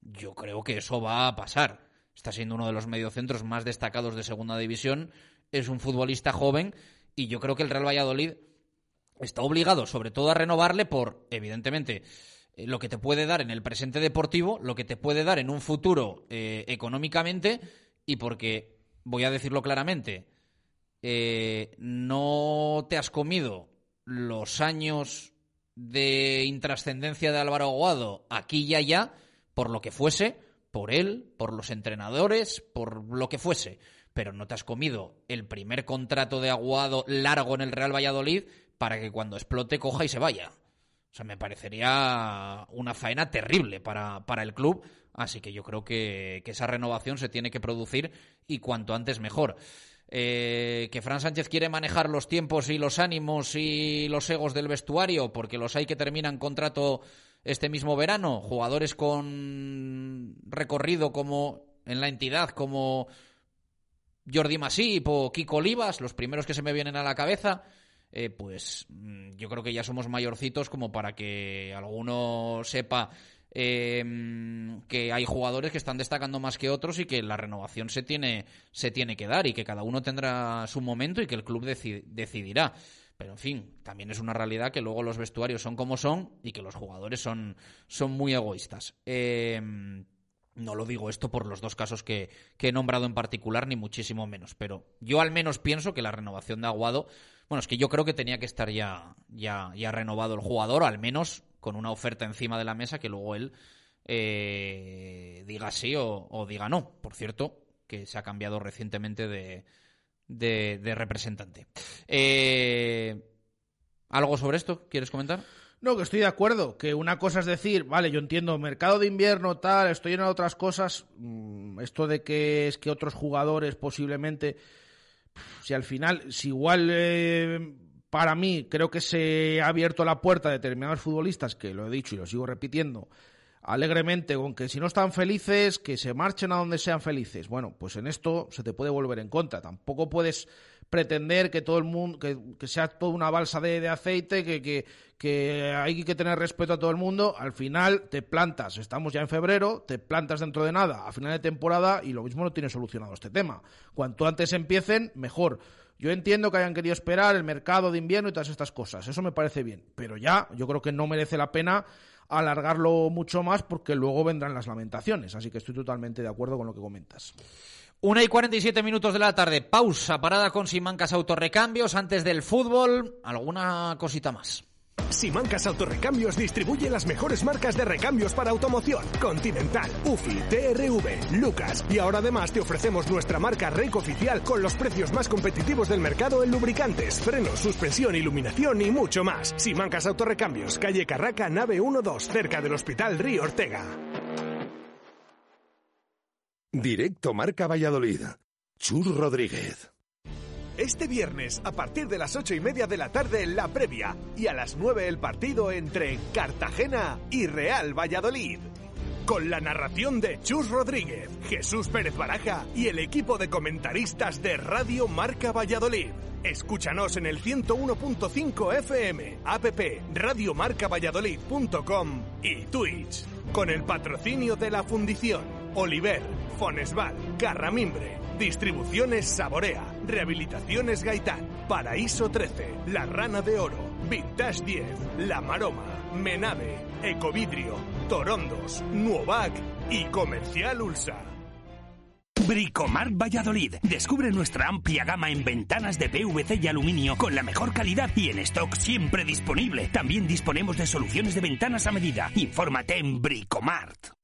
Yo creo que eso va a pasar. Está siendo uno de los mediocentros más destacados de segunda división. Es un futbolista joven y yo creo que el Real Valladolid está obligado sobre todo a renovarle por, evidentemente, eh, lo que te puede dar en el presente deportivo, lo que te puede dar en un futuro eh, económicamente y porque, voy a decirlo claramente, eh, no te has comido los años de intrascendencia de Álvaro Aguado aquí y allá por lo que fuese, por él, por los entrenadores, por lo que fuese. Pero no te has comido el primer contrato de Aguado largo en el Real Valladolid para que cuando explote coja y se vaya. O sea, me parecería una faena terrible para, para el club. Así que yo creo que, que esa renovación se tiene que producir y cuanto antes mejor. Eh, que Fran Sánchez quiere manejar los tiempos y los ánimos y los egos del vestuario, porque los hay que terminan contrato este mismo verano, jugadores con recorrido como en la entidad, como Jordi Masip o Kiko Olivas, los primeros que se me vienen a la cabeza. Eh, pues mm, yo creo que ya somos mayorcitos como para que alguno sepa eh, que hay jugadores que están destacando más que otros y que la renovación se tiene, se tiene que dar y que cada uno tendrá su momento y que el club decidirá. Pero en fin, también es una realidad que luego los vestuarios son como son y que los jugadores son, son muy egoístas. Eh, no lo digo esto por los dos casos que, que, he nombrado en particular, ni muchísimo menos. Pero yo al menos pienso que la renovación de Aguado, bueno, es que yo creo que tenía que estar ya, ya, ya renovado el jugador, al menos con una oferta encima de la mesa que luego él eh, diga sí o, diga no. Por cierto, que se ha cambiado recientemente de, representante. Eh, ¿Algo sobre esto quieres comentar? No, que estoy de acuerdo. Que una cosa es decir, vale, yo entiendo, mercado de invierno, tal, estoy de otras cosas. Mm, esto de que es que otros jugadores posiblemente. Si al final, si igual eh, para mí creo que se ha abierto la puerta a determinados futbolistas, que lo he dicho y lo sigo repitiendo alegremente, con que si no están felices, que se marchen a donde sean felices. Bueno, pues en esto se te puede volver en contra. Tampoco puedes pretender que todo el mundo, que, sea toda una balsa de, aceite, que, que, que, hay que tener respeto a todo el mundo. Al final te plantas, estamos ya en febrero, te plantas dentro de nada a final de temporada y lo mismo no tiene solucionado este tema. Cuanto antes empiecen, mejor. Yo entiendo que hayan querido esperar el mercado de invierno y todas estas cosas, eso me parece bien, pero ya yo creo que no merece la pena alargarlo mucho más porque luego vendrán las lamentaciones, así que estoy totalmente de acuerdo con lo que comentas. Una y 47 minutos de la tarde, pausa, parada con Simancas Autorrecambios, antes del fútbol, alguna cosita más. Simancas Autorrecambios distribuye las mejores marcas de recambios para automoción. Continental, UFI, TRV, Lucas. Y ahora además te ofrecemos nuestra marca REC oficial con los precios más competitivos del mercado en lubricantes, frenos, suspensión, iluminación y mucho más. Simancas Autorrecambios, calle Carraca, nave 12, cerca del Hospital Río Ortega. Directo Marca Valladolid. Chur Rodríguez. Este viernes, a partir de las ocho y media de la tarde, la previa. Y a las nueve el partido entre Cartagena y Real Valladolid. Con la narración de Chus Rodríguez, Jesús Pérez Baraja y el equipo de comentaristas de Radio Marca Valladolid. Escúchanos en el 101.5 FM, app radiomarcavalladolid.com y Twitch. Con el patrocinio de la Fundición, Oliver, Fonesval, Carramimbre, Distribuciones Saborea, Rehabilitaciones Gaitán, Paraíso 13, La Rana de Oro, Vintage 10, La Maroma, Menave, Ecovidrio, Torondos, Nuovac y Comercial Ulsa. Bricomar Valladolid. Descubre nuestra amplia gama en ventanas de PVC y aluminio con la mejor calidad y en stock siempre disponible. También disponemos de soluciones de ventanas a medida. Infórmate en Bricomart.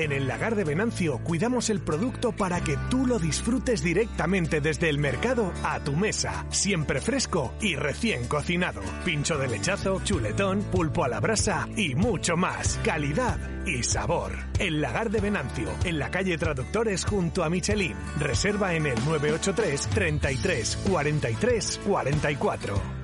En el lagar de Venancio cuidamos el producto para que tú lo disfrutes directamente desde el mercado a tu mesa, siempre fresco y recién cocinado. Pincho de lechazo, chuletón, pulpo a la brasa y mucho más. Calidad y sabor. El lagar de Venancio, en la calle Traductores junto a Michelin. Reserva en el 983 33 43 44.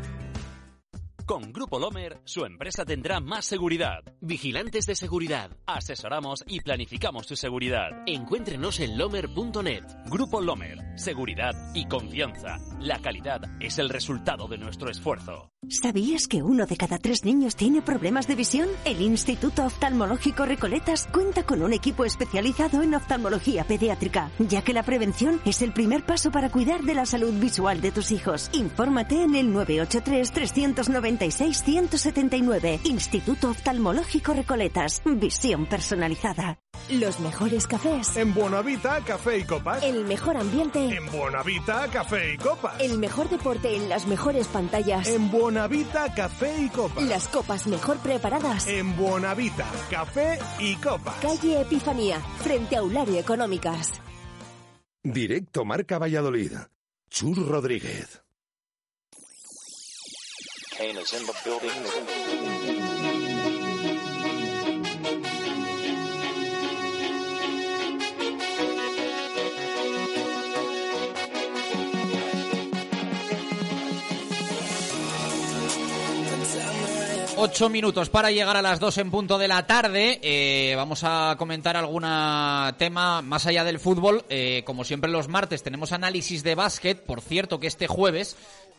Con Grupo Lomer, su empresa tendrá más seguridad. Vigilantes de seguridad. Asesoramos y planificamos su seguridad. Encuéntrenos en lomer.net. Grupo Lomer. Seguridad y confianza. La calidad es el resultado de nuestro esfuerzo. ¿Sabías que uno de cada tres niños tiene problemas de visión? El Instituto Oftalmológico Recoletas cuenta con un equipo especializado en oftalmología pediátrica, ya que la prevención es el primer paso para cuidar de la salud visual de tus hijos. Infórmate en el 983 390 696-179. Instituto Oftalmológico Recoletas. Visión personalizada. Los mejores cafés. En Buonavita, café y copas. El mejor ambiente. En Buonavita, café y copas. El mejor deporte en las mejores pantallas. En Buonavita, café y copas. Las copas mejor preparadas. En Buonavita, café y copas. Calle Epifanía, frente a Aulario Económicas. Directo Marca Valladolid. Chur Rodríguez. Ocho minutos para llegar a las dos en punto de la tarde. Eh, vamos a comentar algún tema más allá del fútbol. Eh, como siempre los martes tenemos análisis de básquet. Por cierto que este jueves,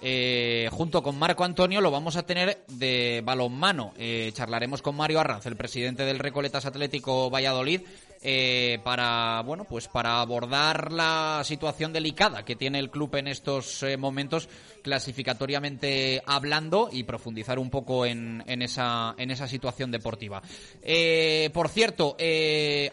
eh, junto con Marco Antonio, lo vamos a tener de balonmano. charlaremos con Mario Arranz, el presidente del Recoletas Atlético Valladolid, eh, para bueno pues para abordar la situación delicada que tiene el club en estos eh, momentos clasificatoriamente hablando y profundizar un poco en, en esa en esa situación deportiva. Eh, por cierto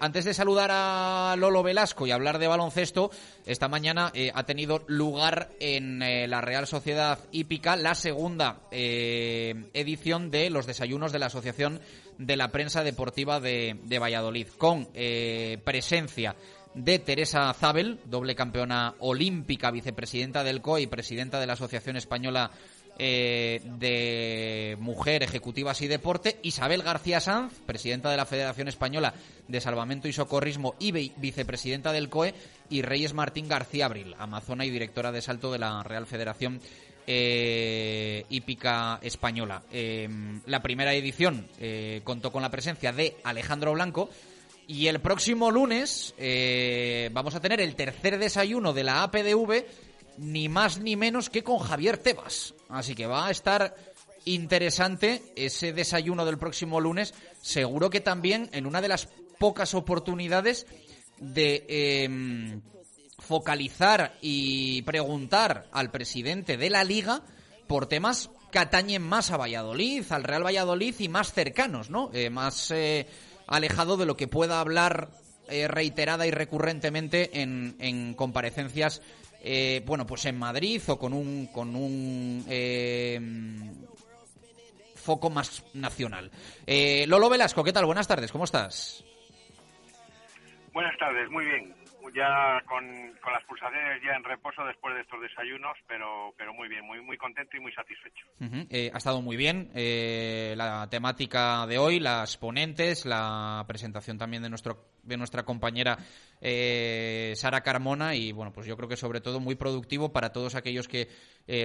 antes de saludar a Lolo Velasco y hablar de baloncesto esta mañana ha tenido lugar en la Real Sociedad Hípica la segunda edición de los desayunos de la asociación de la prensa deportiva de, Valladolid, con eh, presencia de Teresa Zabel, doble campeona olímpica, vicepresidenta del COE y presidenta de la Asociación Española eh, de Mujer, Ejecutivas y Deporte, Isabel García Sanz, presidenta de la Federación Española de Salvamento y Socorrismo y vicepresidenta del COE, y Reyes Martín García Abril, amazona y directora de salto de la Real Federación eh, hípica española. Em, la primera edición eh, contó con la presencia de Alejandro Blanco y el próximo lunes eh, vamos a tener el tercer desayuno de la APDV, ni más ni menos que con Javier Tebas. Así que va a estar interesante ese desayuno del próximo lunes. Seguro que también en una de las pocas oportunidades de em, focalizar y preguntar al presidente de la liga por temas que atañen más a Valladolid, al Real Valladolid y más cercanos, ¿no? Eh, más eh, alejado de lo que pueda hablar eh, reiterada y recurrentemente en, en comparecencias, bueno, pues en Madrid o con un con un foco más nacional. Lolo Velasco, ¿qué tal? Buenas tardes, ¿cómo estás? Buenas tardes, muy bien ya con, las pulsaciones ya en reposo después de estos desayunos, pero, pero muy bien, muy, muy contento y muy satisfecho. Eh, ha estado muy bien eh, la temática de hoy, las ponentes, la presentación también de nuestro de nuestra compañera eh, Sara Carmona y bueno pues yo creo que sobre todo muy productivo para todos aquellos que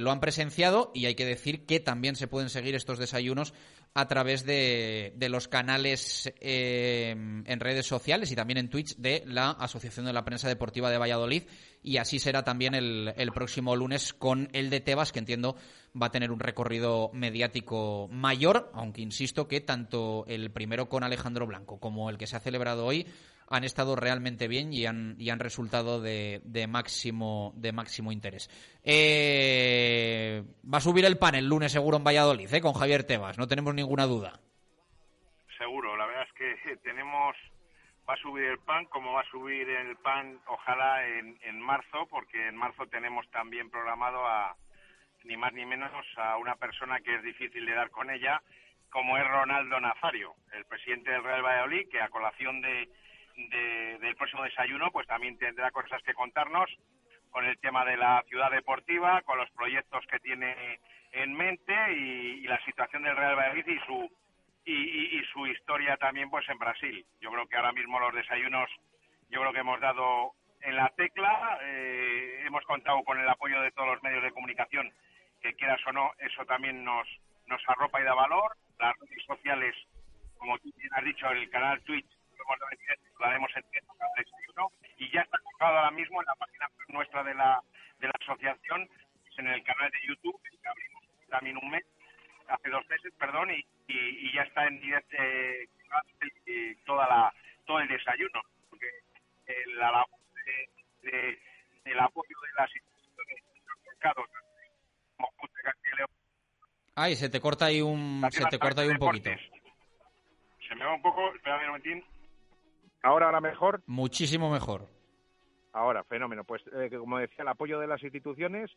lo han presenciado y hay que decir que también se pueden seguir estos desayunos a través de, de los canales en redes sociales y también en Twitch de la Asociación de la Prensa Deportiva de Valladolid. Y así será también el, el, próximo lunes con el de Tebas, que entiendo va a tener un recorrido mediático mayor, aunque insisto que tanto el primero con Alejandro Blanco como el que se ha celebrado hoy han estado realmente bien y han, y han resultado de, de, máximo, de máximo interés. Eh, va a subir el pan el lunes seguro en Valladolid, ¿eh? con Javier Tebas, no tenemos ninguna duda. Seguro, la verdad es que <laughs> tenemos va a subir el pan, como va a subir el pan, ojalá en, en marzo, porque en marzo tenemos también programado a ni más ni menos a una persona que es difícil de dar con ella, como es Ronaldo Nazario, el presidente del Real Valladolid, que a colación de, del próximo desayuno, pues también tendrá cosas que contarnos con el tema de la ciudad deportiva, con los proyectos que tiene en mente y, y la situación del Real Valladolid y su y, su historia también pues en Brasil. Yo creo que ahora mismo los desayunos, yo creo que hemos dado en la tecla, eh, hemos contado con el apoyo de todos los medios de comunicación, que quieras o no, eso también nos, nos arropa y da valor. Las redes sociales, como tú has dicho, el canal Twitch, lo haremos en desayuno, y ya está colocado ahora mismo en la página nuestra de la, de la asociación, en el canal de YouTube, que abrimos también un mes, hace dos meses, perdón, y, y, ya está en directo eh, toda la, todo el desayuno, porque el, la de, de, el apoyo de las instituciones de los mercados, como Ay, se te corta ahí un, se te corta ahí un poquito. Se me va un poco, espera un momentín. Ahora, ahora mejor. Muchísimo mejor. Ahora, fenómeno. Pues, eh, como decía, el apoyo de las instituciones,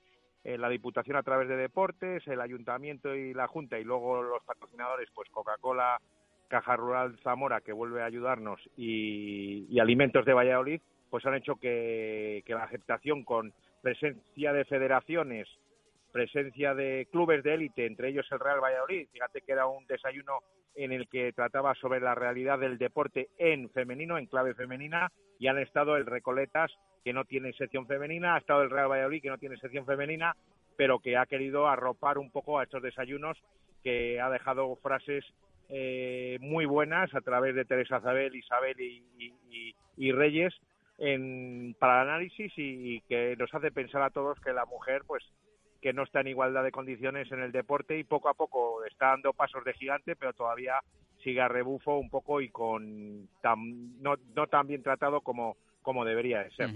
eh, la Diputación a través de Deportes, el Ayuntamiento y la Junta, y luego los patrocinadores, pues Coca-Cola, Caja Rural Zamora, que vuelve a ayudarnos, y, Alimentos de Valladolid, pues han hecho que, que la aceptación con presencia de federaciones, presencia de clubes de élite, entre ellos el Real Valladolid. Fíjate que era un desayuno en el que trataba sobre la realidad del deporte en femenino, en clave femenina, y han estado el Recoletas, que no tiene sección femenina, ha estado el Real Valladolid, que no tiene sección femenina, pero que ha querido arropar un poco a estos desayunos, que ha dejado frases eh, muy buenas a través de Teresa Zabel, Isabel y, Reyes en, para el análisis y, que nos hace pensar a todos que la mujer, pues que no está en igualdad de condiciones en el deporte y poco a poco está dando pasos de gigante, pero todavía sigue a rebufo un poco y con no, no tan bien tratado como, como debería de ser.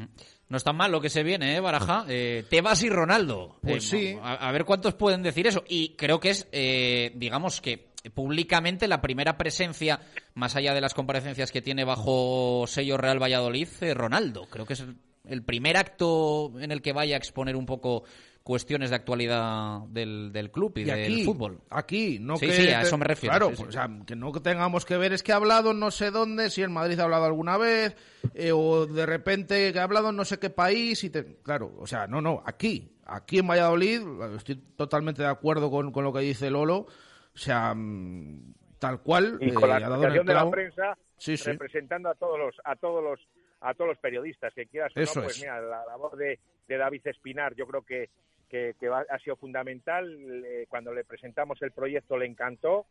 No es tan mal lo que se viene, ¿eh, Baraja? Eh, Tebas y Ronaldo. Pues eh, sí. A, ver cuántos pueden decir eso. Y creo que es, eh, digamos que públicamente la primera presencia, más allá de las comparecencias que tiene bajo sello Real Valladolid, Ronaldo. Creo que es el primer acto en el que vaya a exponer un poco cuestiones de actualidad del, del club y, del fútbol. Aquí, no sí, que... Sí, a eso me refiero. Claro, pues, o sea, que no tengamos que ver es que ha hablado no sé dónde, si en Madrid ha hablado alguna vez, eh, o de repente que ha hablado en no sé qué país, y te... claro, o sea, no, no, aquí, aquí en Valladolid, estoy totalmente de acuerdo con, con lo que dice Lolo, o sea, mm, tal cual. Y con la eh, de la prensa, representando a todos los, a todos los a todos los periodistas que quieras Eso pues es. mira la, la voz de, de David Espinar yo creo que que, ha sido fundamental. Eh, cuando le presentamos el proyecto le encantó.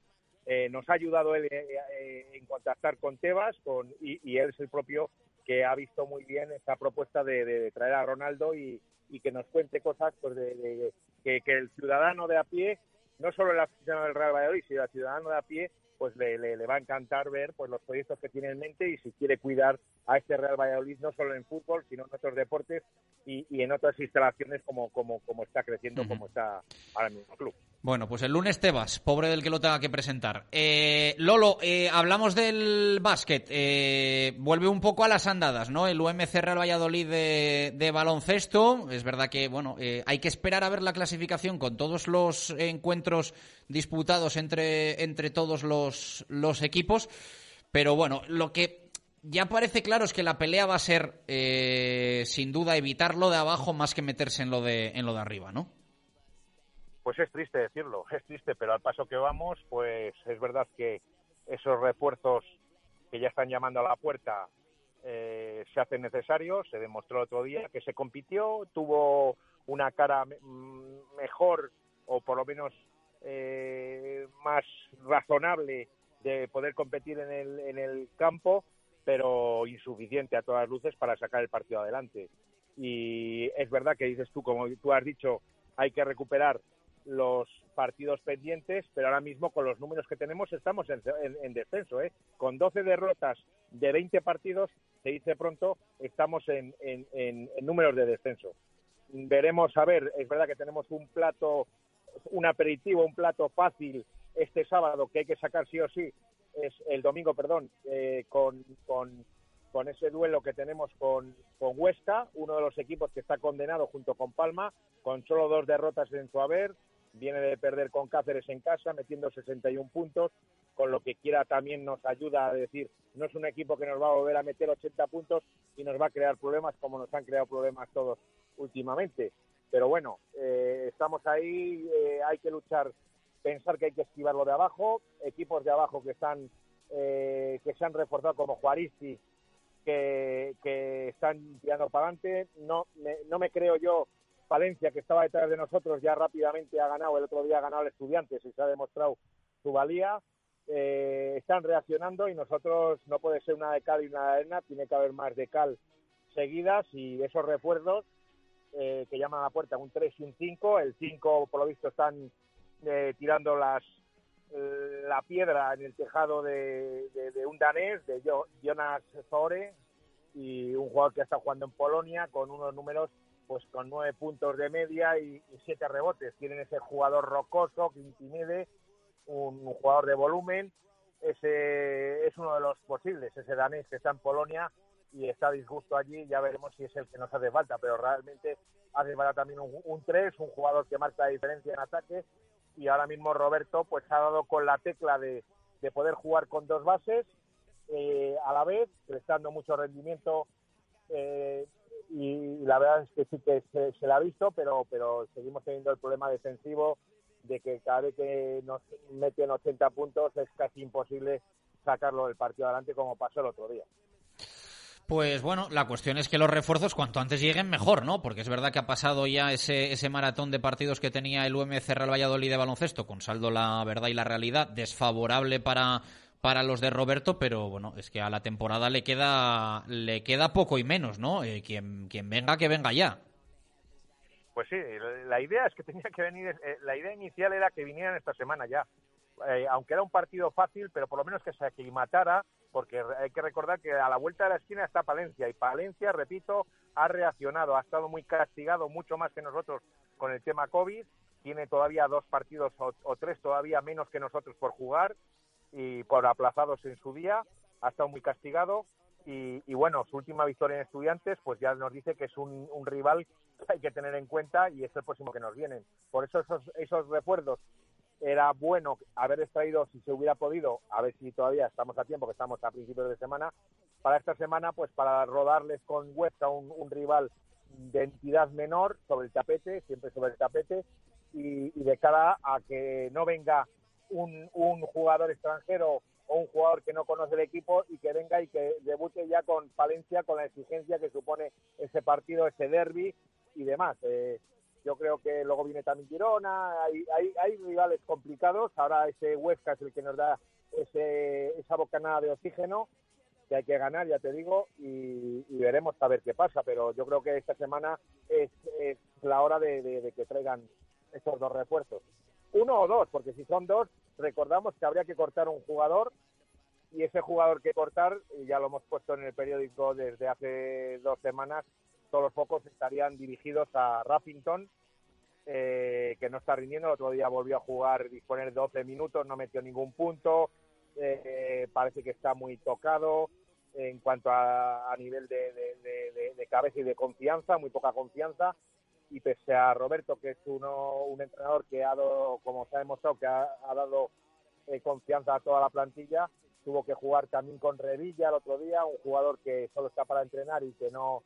Eh, nos ha ayudado él eh, en contactar con Tebas con, y, él es el propio que ha visto muy bien esta propuesta de, traer a Ronaldo y, que nos cuente cosas pues de, que, el ciudadano de a pie, no solo el aficionado del Real Valladolid, sino el ciudadano de a pie, pues le, le, va a encantar ver pues los proyectos que tiene en mente y si quiere cuidar a este Real Valladolid no solo en fútbol, sino en otros deportes y, en otras instalaciones como, como, como está creciendo, como está ahora mismo el club. Bueno, pues el lunes te vas, pobre del que lo tenga que presentar. Eh, Lolo, eh, hablamos del básquet. Eh, vuelve un poco a las andadas, ¿no? El UMC Real Valladolid de, de baloncesto. Es verdad que, bueno, hay que esperar a ver la clasificación con todos los encuentros disputados entre, entre todos los, los equipos. Pero bueno, lo que ya parece claro es que la pelea va a ser, eh, sin duda, evitar lo de abajo más que meterse en lo de, en lo de arriba, ¿no? Pues es triste decirlo, <laughs> es triste, pero al paso que vamos, pues es verdad que esos refuerzos que ya están llamando a la puerta eh, se hacen necesarios. Se demostró el otro día que se compitió, tuvo una cara mm, mejor o por lo menos eh, más razonable de poder competir en el, en el campo pero insuficiente a todas luces para sacar el partido adelante. Y es verdad que dices tú, como tú has dicho, hay que recuperar los partidos pendientes, pero ahora mismo con los números que tenemos estamos en, descenso. ¿eh? Con 12 derrotas de 20 partidos, se dice pronto, estamos en, en, números de descenso. Veremos, a ver, es verdad que tenemos un plato, un aperitivo, un plato fácil este sábado que hay que sacar sí o sí es el domingo, perdón, eh, con, con, con, ese duelo que tenemos con, con Huesca, uno de los equipos que está condenado junto con Palma, con solo dos derrotas en su haber, viene de perder con Cáceres en casa, metiendo 61 puntos, con lo que quiera también nos ayuda a decir, no es un equipo que nos va a volver a meter 80 puntos y nos va a crear problemas como nos han creado problemas todos últimamente. Pero bueno, eh, estamos ahí, eh, hay que luchar pensar que hay que esquivarlo de abajo, equipos de abajo que están eh, que se han reforzado como Juaristi, que, están tirando para adelante. No me, no me creo yo Valencia, que estaba detrás de nosotros, ya rápidamente ha ganado, el otro día ha ganado el Estudiantes y se ha demostrado su valía. Eh, están reaccionando y nosotros no puede ser una de cal y una de arena, tiene que haber más de cal seguidas y esos refuerzos eh, que llaman a la puerta un 3 y un 5, el 5 por lo visto están eh, tirando las la piedra en el tejado de, un danés, de Jonas Zore, y un jugador que está jugando en Polonia con unos números pues con nueve puntos de media y, siete rebotes. Tienen ese jugador rocoso que intimide, un, jugador de volumen. Ese es uno de los posibles, ese danés que está en Polonia y está disgusto allí. Ya veremos si es el que nos hace falta, pero realmente hace falta también un, un 3, un jugador que marca la diferencia en ataque. Y ahora mismo Roberto pues ha dado con la tecla de, de poder jugar con dos bases eh, a la vez, prestando mucho rendimiento eh, y la verdad es que sí que se, se la ha visto, pero, pero seguimos teniendo el problema defensivo de que cada vez que nos meten 80 puntos es casi imposible sacarlo del partido adelante como pasó el otro día. Pues bueno, la cuestión es que los refuerzos cuanto antes lleguen mejor, ¿no? Porque es verdad que ha pasado ya ese, ese maratón de partidos que tenía el UMC Real Valladolid de baloncesto, con saldo la verdad y la realidad, desfavorable para, para los de Roberto, pero bueno, es que a la temporada le queda, le queda poco y menos, ¿no? Eh, quien, quien venga, que venga ya. Pues sí, la idea es que tenía que venir, eh, la idea inicial era que vinieran esta semana ya. Eh, aunque era un partido fácil, pero por lo menos que se aclimatara porque hay que recordar que a la vuelta de la esquina está Palencia y Palencia, repito, ha reaccionado, ha estado muy castigado, mucho más que nosotros con el tema COVID, tiene todavía dos partidos o, tres todavía menos que nosotros por jugar y por aplazados en su día, ha estado muy castigado y, bueno, su última victoria en estudiantes pues ya nos dice que es un, rival que hay que tener en cuenta y es el próximo que nos vienen. Por eso esos, esos recuerdos era bueno haber extraído, si se hubiera podido, a ver si todavía estamos a tiempo, que estamos a principios de semana, para esta semana, pues para rodarles con Huesca un, un rival de entidad menor sobre el tapete, siempre sobre el tapete, y, de cara a que no venga un, un, jugador extranjero o un jugador que no conoce el equipo y que venga y que debute ya con Palencia, con la exigencia que supone ese partido, ese derby y demás. Eh, yo creo que luego viene también Girona, hay, hay, hay rivales complicados, ahora ese Huesca es el que nos da ese, esa bocanada de oxígeno que hay que ganar, ya te digo, y, veremos a ver qué pasa, pero yo creo que esta semana es, es la hora de, que traigan estos dos refuerzos. Uno o dos, porque si son dos, recordamos que habría que cortar un jugador y ese jugador que cortar, ya lo hemos puesto en el periódico desde hace dos semanas, todos los focos estarían dirigidos a Raffington, eh, que no está rindiendo. El otro día volvió a jugar, disponer 12 minutos, no metió ningún punto. Eh, parece que está muy tocado en cuanto a, nivel de, cabeza y de confianza, muy poca confianza. Y pese a Roberto, que es uno, un entrenador que ha dado, como se ha demostrado, que ha, dado eh, confianza a toda la plantilla, tuvo que jugar también con Revilla el otro día, un jugador que solo está para entrenar y que no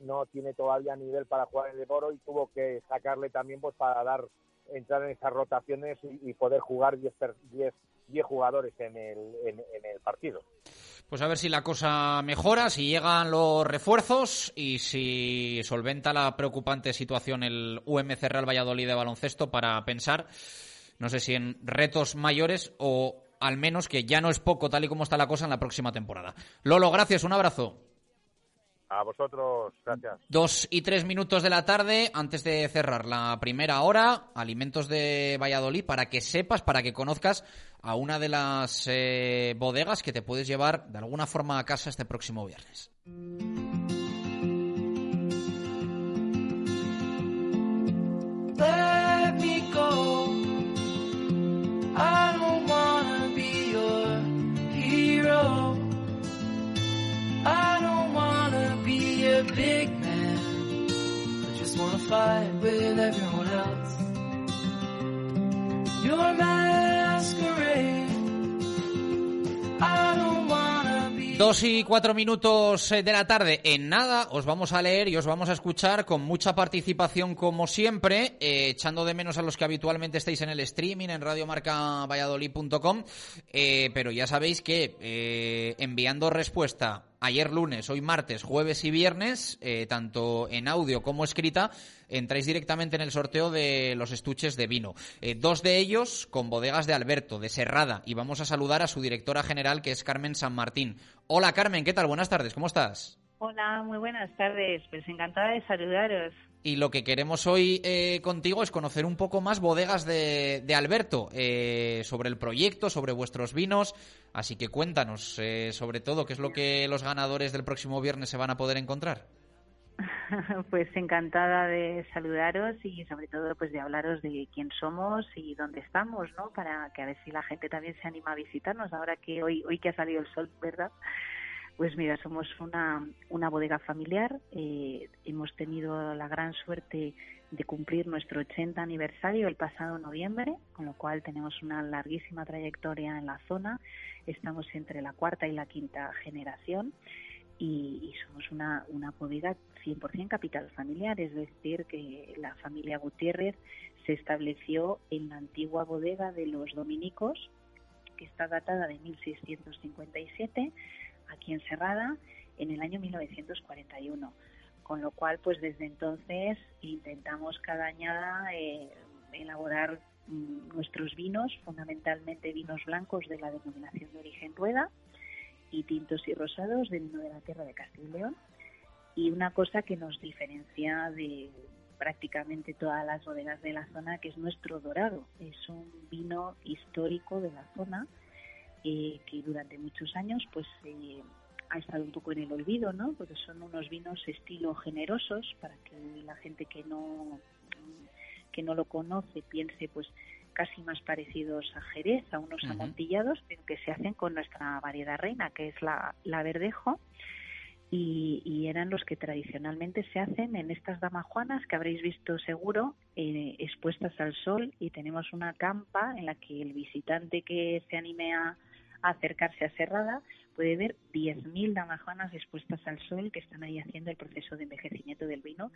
no tiene todavía nivel para jugar en el Boro y tuvo que sacarle también pues para dar entrar en esas rotaciones y, poder jugar 10 diez, jugadores en el, en, el partido. Pues a ver si la cosa mejora, si llegan los refuerzos y si solventa la preocupante situación el UMC Real Valladolid de baloncesto para pensar, no sé si en retos mayores o al menos que ya no es poco tal y como está la cosa en la próxima temporada. Lolo, gracias, un abrazo. A vosotros, gracias. Dos y tres minutos de la tarde, antes de cerrar la primera hora, Alimentos de Valladolid, para que sepas, para que conozcas a una de las eh, bodegas que te puedes llevar de alguna forma a casa este próximo viernes. Dos y cuatro minutos eh, de la tarde. En nada os vamos a leer y os vamos a escuchar con mucha participación como siempre, eh, echando de menos a los que habitualmente estáis en el streaming en radiomarcavalladolid.com, eh, pero ya sabéis que eh, enviando respuesta ayer lunes, hoy martes, jueves y viernes, eh, tanto en audio como escrita, entráis directamente en el sorteo de los estuches de vino. Eh, dos de ellos con bodegas de Alberto, de Serrada, y vamos a saludar a su directora general, que es Carmen San Martín. Hola Carmen, ¿qué tal? Buenas tardes, ¿cómo estás? Hola, muy buenas tardes. Pues encantada de saludaros. Y lo que queremos hoy eh, contigo es conocer un poco más bodegas de, Alberto, eh, sobre el proyecto, sobre vuestros vinos. Así que cuéntanos, eh, sobre todo, qué es lo que los ganadores del próximo viernes se van a poder encontrar. <laughs> pues encantada de saludaros y sobre todo pues de hablaros de quién somos y dónde estamos, ¿no? Para que a ver si la gente también se anima a visitarnos ahora que hoy hoy que ha salido el sol, ¿verdad? Pues mira, somos una, una bodega familiar. Eh, hemos tenido la gran suerte de cumplir nuestro 80 aniversario el pasado noviembre, con lo cual tenemos una larguísima trayectoria en la zona. Estamos entre la cuarta y la quinta generación y, somos una, una bodega 100% capital familiar, es decir, que la familia Gutiérrez se estableció en la antigua bodega de los dominicos, que está datada de 1657 aquí en Cerrada en el año 1941. Con lo cual, pues desde entonces intentamos cada añada eh, elaborar mm, nuestros vinos, fundamentalmente vinos blancos de la denominación de origen rueda y tintos y rosados de vino de la tierra de Castilla y León. Y una cosa que nos diferencia de prácticamente todas las bodegas de la zona, que es nuestro dorado. Es un vino histórico de la zona eh, que durante muchos años pues eh, ha estado un poco en el olvido, ¿no? Porque son unos vinos estilo generosos para que la gente que no que no lo conoce piense pues casi más parecidos a Jerez, a unos amontillados, pero que se hacen con nuestra variedad reina, que es la, la verdejo, y, eran los que tradicionalmente se hacen en estas damajuanas que habréis visto seguro eh, expuestas al sol y tenemos una campa en la que el visitante que se anime a, acercarse a Serrada puede ver 10.000 damajuanas expuestas al sol que están ahí haciendo el proceso de envejecimiento del vino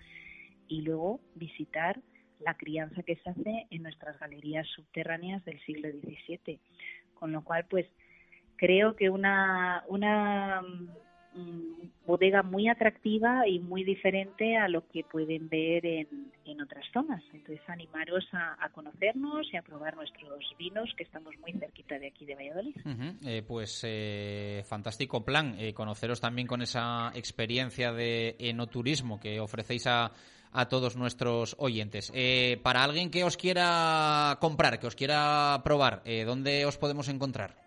y luego visitar la crianza que se hace en nuestras galerías subterráneas del siglo XVII. Con lo cual, pues creo que una, una bodega muy atractiva y muy diferente a lo que pueden ver en, en otras zonas. Entonces, animaros a, conocernos y a probar nuestros vinos, que estamos muy cerquita de aquí de Valladolid. Eh, pues eh, fantástico plan, eh, conoceros también con esa experiencia de enoturismo que ofrecéis a, a todos nuestros oyentes. para alguien que os quiera comprar, que os quiera probar, ¿dónde os podemos encontrar?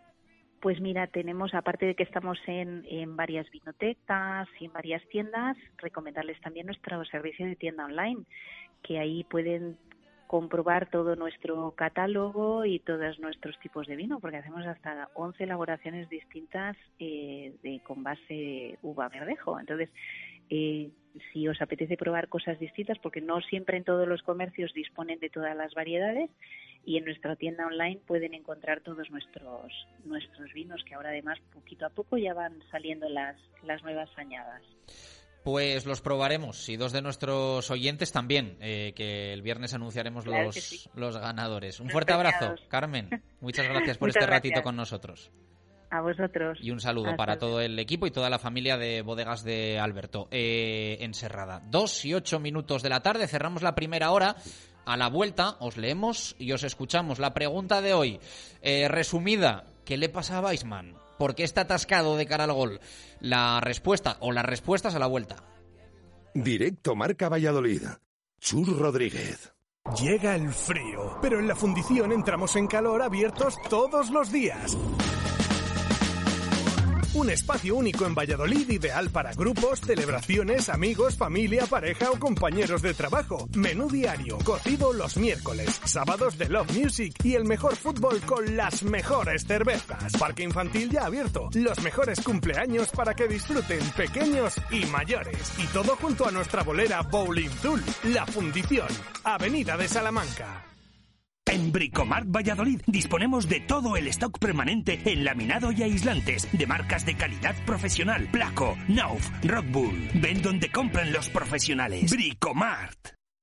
Pues mira, tenemos, aparte de que estamos en, varias vinotecas y en varias tiendas, recomendarles también nuestro servicio de tienda online, que ahí pueden comprobar todo nuestro catálogo y todos nuestros tipos de vino, porque hacemos hasta 11 elaboraciones distintas eh, de, con base uva verdejo. Entonces, eh, si os apetece probar cosas distintas, porque no siempre en todos los comercios disponen de todas las variedades, y en nuestra tienda online pueden encontrar todos nuestros nuestros vinos, que ahora además poquito a poco ya van saliendo las, las nuevas añadas. Pues los probaremos y dos de nuestros oyentes también, eh, que el viernes anunciaremos los, los ganadores. Un fuerte abrazo, Carmen. Muchas <laughs> gracias por este ratito con nosotros. A vosotros. Y un saludo para todo el equipo y toda la familia de bodegas de Alberto eh, en Serrada. Dos y ocho minutos de la tarde, cerramos la primera hora. A la vuelta os leemos y os escuchamos. La pregunta de hoy, eh, resumida, ¿qué le pasa a Weisman? ¿Por qué está atascado de cara al gol? La respuesta o las respuestas a la vuelta. Directo Marca Valladolid. Chur Rodríguez. Llega el frío, pero en la fundición entramos en calor abiertos todos los días. Un espacio único en Valladolid ideal para grupos, celebraciones, amigos, familia, pareja o compañeros de trabajo. Menú diario, cocido los miércoles, sábados de Love Music y el mejor fútbol con las mejores cervezas. Parque infantil ya abierto, los mejores cumpleaños para que disfruten pequeños y mayores. Y todo junto a nuestra bolera Bowling Tool, La Fundición, Avenida de Salamanca. En Bricomart Valladolid disponemos de todo el stock permanente en laminado y aislantes de marcas de calidad profesional. Placo, Nauf, Rockbull. Ven donde compran los profesionales. Bricomart.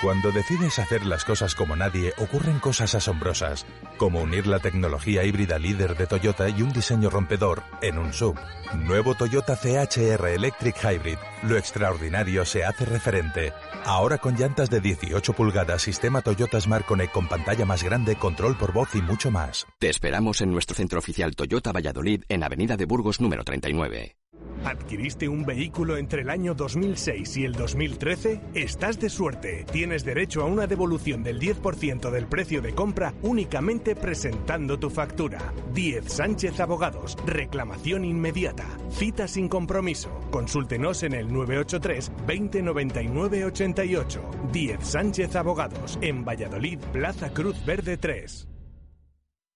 Cuando decides hacer las cosas como nadie, ocurren cosas asombrosas, como unir la tecnología híbrida líder de Toyota y un diseño rompedor en un sub. Nuevo Toyota CHR Electric Hybrid. Lo extraordinario se hace referente. Ahora con llantas de 18 pulgadas, sistema Toyota Smart Connect con pantalla más grande, control por voz y mucho más. Te esperamos en nuestro centro oficial Toyota Valladolid en Avenida de Burgos número 39. ¿Adquiriste un vehículo entre el año 2006 y el 2013? Estás de suerte. Tienes derecho a una devolución del 10% del precio de compra únicamente presentando tu factura. 10 Sánchez Abogados. Reclamación inmediata. Cita sin compromiso. Consúltenos en el 983 2099 88. 10 Sánchez Abogados. En Valladolid, Plaza Cruz Verde 3.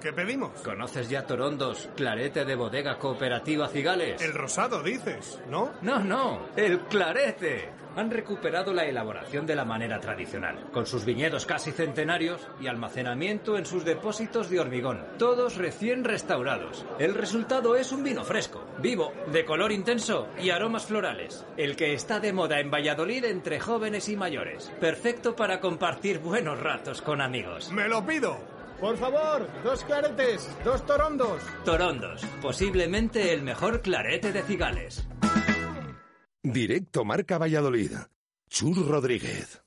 ¿Qué pedimos? ¿Conoces ya Torondos, clarete de bodega cooperativa Cigales? El rosado, dices, ¿no? No, no, el clarete. Han recuperado la elaboración de la manera tradicional, con sus viñedos casi centenarios y almacenamiento en sus depósitos de hormigón, todos recién restaurados. El resultado es un vino fresco, vivo, de color intenso y aromas florales. El que está de moda en Valladolid entre jóvenes y mayores. Perfecto para compartir buenos ratos con amigos. ¡Me lo pido! Por favor, dos claretes, dos torondos. Torondos, posiblemente el mejor clarete de cigales. Directo Marca Valladolid. Chur Rodríguez.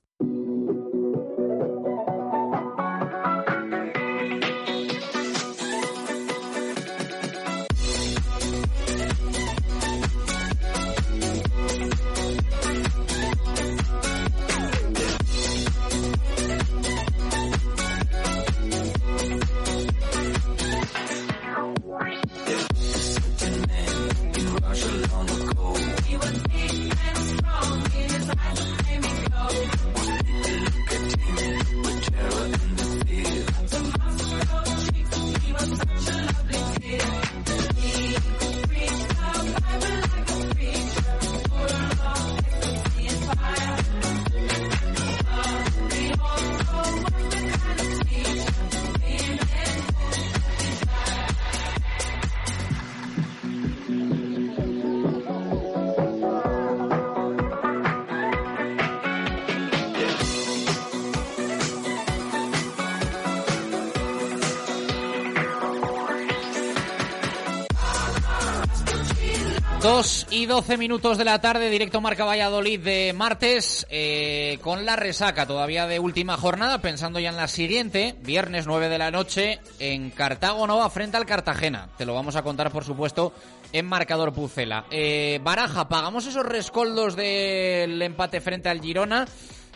Dos y doce minutos de la tarde, directo Marca Valladolid de martes, eh, con la resaca todavía de última jornada, pensando ya en la siguiente, viernes 9 de la noche, en Cartago Nova frente al Cartagena. Te lo vamos a contar, por supuesto, en marcador Pucela. Eh, Baraja, pagamos esos rescoldos del empate frente al Girona.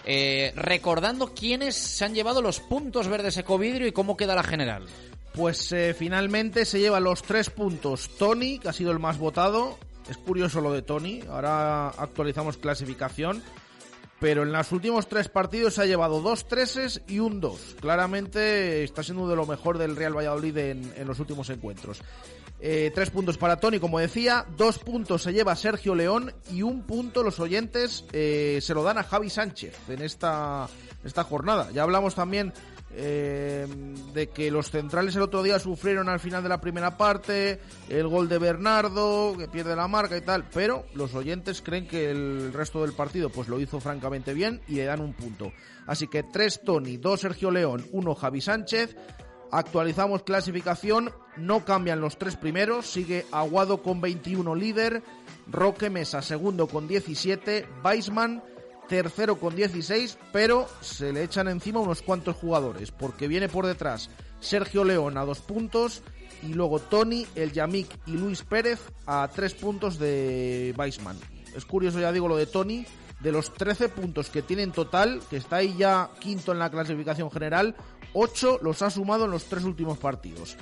Eh, recordando quiénes se han llevado los puntos verdes Ecovidrio y cómo queda la general. Pues finalmente se lleva los tres puntos Tony, que ha sido el más votado. Es curioso lo de Tony. Ahora actualizamos clasificación. Pero en los últimos tres partidos se ha llevado dos treses y un dos. Claramente está siendo de lo mejor del Real Valladolid en, los últimos encuentros. Eh, tres puntos para Tony, como decía. Dos puntos se lleva Sergio León. Y un punto los oyentes eh, se lo dan a Javi Sánchez en esta, esta jornada. Ya hablamos también eh, de que los centrales el otro día sufrieron al final de la primera parte, el gol de Bernardo, que pierde la marca y tal, pero los oyentes creen que el resto del partido pues lo hizo francamente bien y le dan un punto. Así que tres Tony, dos Sergio León, uno Javi Sánchez. Actualizamos clasificación, no cambian los tres primeros, sigue Aguado con 21 líder, Roque Mesa segundo con 17, Weisman tercero con 16, pero se le echan encima unos cuantos jugadores, porque viene por detrás Sergio León a dos puntos y luego Tony, el Yamik y Luis Pérez a tres puntos de Weisman. Es curioso, ya digo, lo de Tony, de los 13 puntos que tiene en total, que está ahí ya quinto en la clasificación general, 8 los ha sumado en los tres últimos partidos.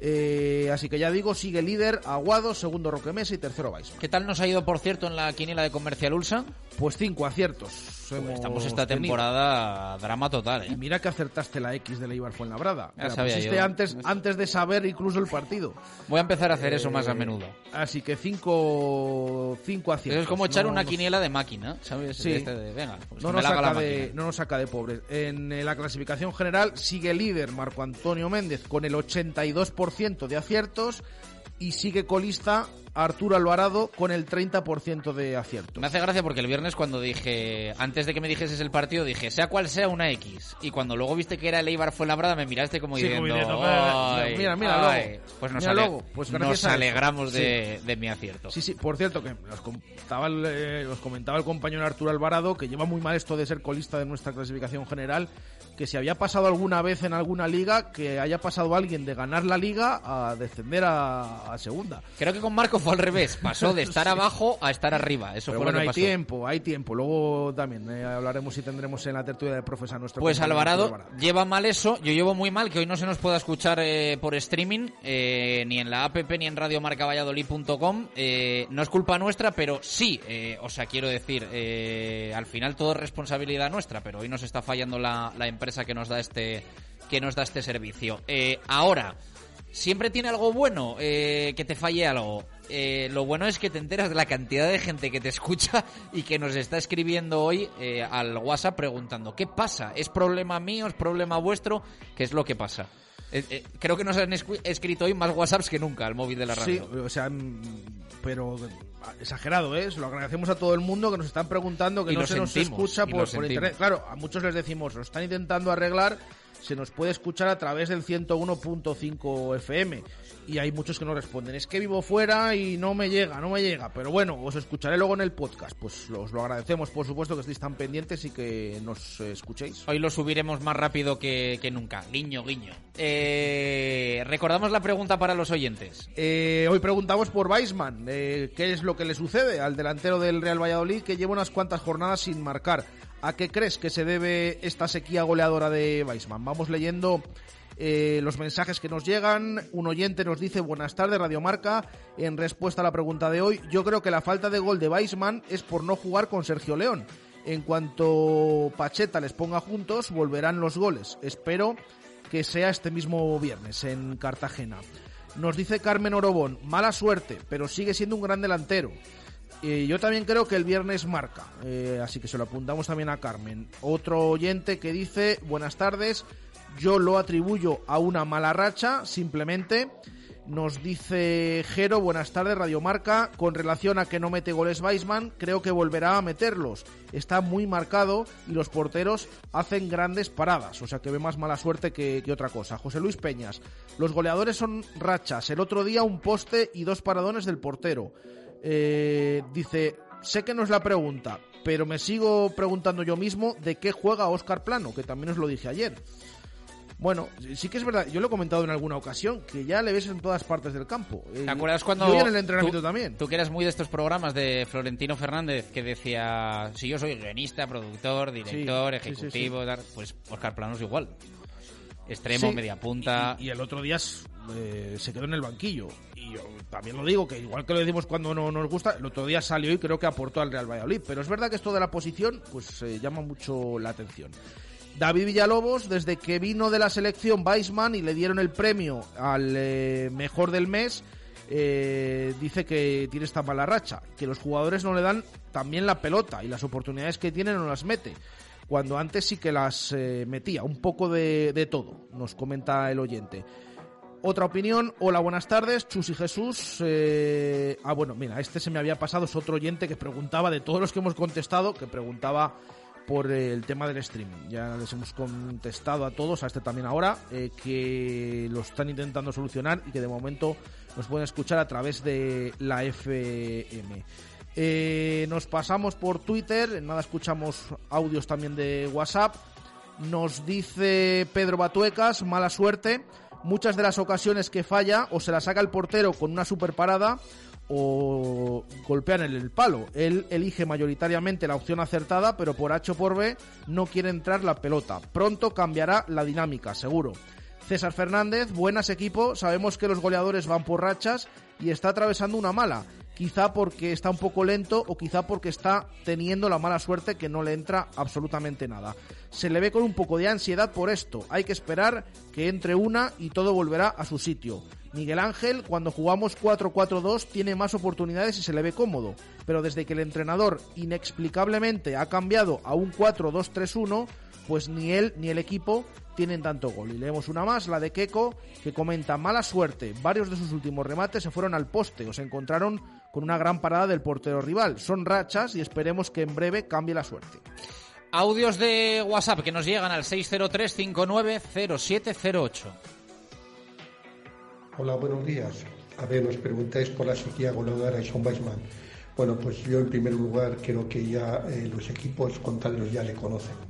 Eh, así que ya digo, sigue líder Aguado, segundo Roque Mesa y tercero Vais. ¿Qué tal nos ha ido, por cierto, en la quiniela de Comercial Ulsa? Pues cinco aciertos. hemos Estamos esta tenido. temporada drama total, Y ¿eh? mira que acertaste la X de Leibar Fuenlabrada. Ya La sabía pusiste yo. antes, antes de saber incluso el partido. Voy a empezar a hacer eso más a Eh, menudo. Así que cinco, cinco aciertos. Es como echar No una quiniela de máquina, ¿sabes? Sí. Este de, venga, pues no, nos saca de, no nos saca de pobres. En eh, la clasificación general sigue líder Marco Antonio Méndez con el 82% de aciertos y sigue colista Arturo Alvarado con el 30% de aciertos. Me hace gracia porque el viernes cuando dije, antes de que me dijeses el partido, dije, sea cual sea una X. Y cuando luego viste que era el Eibar Fuenlabrada, me miraste como Sí, como diciendo, mira, "Ay, mira, mira, ay". luego. Pues nos, Mira, ale- luego. Pues nos alegramos de, Sí. de mi acierto. Sí, sí, por cierto, que os comentaba, el, eh, os comentaba el compañero Arturo Alvarado, que lleva muy mal esto de ser colista de nuestra clasificación general, que si había pasado alguna vez en alguna liga, que haya pasado alguien de ganar la liga a descender a, a segunda. Creo que con Marco fue al revés, pasó de <laughs> estar Sí. abajo a estar arriba. Eso Pero fue bueno, lo que hay pasó. tiempo, hay tiempo. Luego también eh, hablaremos y tendremos en la tertulia de profes a nuestro Pues Alvarado lleva mal eso, yo llevo muy mal que hoy no se nos pueda escuchar eh, por streaming, eh, ni en la app ni en radiomarcavalladolid.com. Eh, no es culpa nuestra, pero sí, o sea, quiero decir, al final todo es responsabilidad nuestra, pero hoy nos está fallando la, la empresa que nos da este que nos da este servicio. Eh, ahora, siempre tiene algo bueno eh, que te falle algo. Eh, lo bueno es que te enteras de la cantidad de gente que te <laughs> escucha y que nos está escribiendo hoy eh, al WhatsApp preguntando ¿qué pasa? ¿Es problema mío? ¿Es problema vuestro? ¿Qué es lo que pasa? Eh, eh, creo que nos han escrito hoy más WhatsApps que nunca al móvil de la Sí, radio. o sea, mm, pero exagerado, ¿eh? Se lo agradecemos a todo el mundo que nos están preguntando que Y no se nos sentimos, escucha y por, por internet. Claro, a muchos les decimos, lo están intentando arreglar, se nos puede escuchar a través del 101.5 FM. Y hay muchos que no responden. Es que vivo fuera y no me llega, no me llega. Pero bueno, os escucharé luego en el podcast. Pues os lo agradecemos, por supuesto, que estéis tan pendientes y que nos escuchéis. Hoy lo subiremos más rápido que, que nunca. Guiño, guiño. Eh, recordamos la pregunta para los oyentes. Eh, hoy preguntamos por Weisman, eh, qué es lo que le sucede al delantero del Real Valladolid que lleva unas cuantas jornadas sin marcar. ¿A qué crees que se debe esta sequía goleadora de Weisman? Vamos leyendo eh, los mensajes que nos llegan. Un oyente nos dice buenas tardes Radio Marca. En respuesta a la pregunta de hoy, yo creo que la falta de gol de Weisman es por no jugar con Sergio León. En cuanto Pacheta les ponga juntos, volverán los goles. Espero que sea este mismo viernes en Cartagena. Nos dice Carmen Orobón, mala suerte, pero sigue siendo un gran delantero. Eh, yo también creo que el viernes marca, eh, así que se lo apuntamos también a Carmen. Otro oyente que dice, buenas tardes, yo lo atribuyo a una mala racha, simplemente. Nos dice Jero, buenas tardes, Radio Marca. Con relación a que no mete goles Weisman, creo que volverá a meterlos. Está muy marcado y los porteros hacen grandes paradas, o sea que ve más mala suerte que, que otra cosa. José Luis Peñas, los goleadores son rachas. El otro día un poste y dos paradones del portero. Eh, dice, sé que no es la pregunta, pero me sigo preguntando yo mismo de qué juega Oscar Plano, que también os lo dije ayer. Bueno, sí que es verdad, yo lo he comentado en alguna ocasión, que ya le ves en todas partes del campo. ¿Te acuerdas cuando Y en el entrenamiento tú, también. Tú que eras muy de estos programas de Florentino Fernández que decía, si yo soy guionista, productor, director, Sí, sí, sí, ejecutivo, tal", pues Oscar Plano es igual. Extremo, Sí, media punta. Y, y el otro día eh, se quedó en el banquillo. Y yo también lo digo, que igual que lo decimos cuando no nos gusta, el otro día salió y creo que aportó al Real Valladolid. Pero es verdad que esto de la posición, pues eh, llama mucho la atención. David Villalobos, desde que vino de la selección Weisman y le dieron el premio al eh, mejor del mes, eh, dice que tiene esta mala racha, que los jugadores no le dan también la pelota y las oportunidades que tiene no las mete, cuando antes sí que las eh, metía, un poco de, de todo, nos comenta el oyente. Otra opinión, hola, buenas tardes, Chus y Jesús. eh, Ah, bueno, mira, este se me había pasado, es otro oyente que preguntaba, de todos los que hemos contestado, que preguntaba por el tema del streaming. Ya les hemos contestado a todos, a este también ahora, eh, que lo están intentando solucionar y que de momento nos pueden escuchar a través de la FM. Eh, nos pasamos por Twitter, en nada escuchamos audios también de WhatsApp. Nos dice Pedro Batuecas, mala suerte. Muchas de las ocasiones que falla o se la saca el portero con una super parada o golpean en el palo. Él elige mayoritariamente la opción acertada, pero por H o por B no quiere entrar la pelota. Pronto cambiará la dinámica, seguro. César Fernández, buenas equipo, sabemos que los goleadores van por rachas y está atravesando una mala. Quizá porque está un poco lento o quizá porque está teniendo la mala suerte que no le entra absolutamente nada. Se le ve con un poco de ansiedad por esto. Hay que esperar que entre una y todo volverá a su sitio. Miguel Ángel, cuando jugamos 4-4-2, tiene más oportunidades y se le ve cómodo, pero desde que el entrenador inexplicablemente ha cambiado a un 4-2-3-1, pues ni él ni el equipo tienen tanto gol. Y leemos una más, la de Keco, que comenta mala suerte. Varios de sus últimos remates se fueron al poste o se encontraron con una gran parada del portero rival. Son rachas y esperemos que en breve cambie la suerte. Audios de WhatsApp que nos llegan al 603-590708. Hola, buenos días. A ver, nos preguntáis por la sequía goleadora de Son Weisman. Bueno, pues yo en primer lugar creo que ya eh, los equipos contrarios ya le conocen.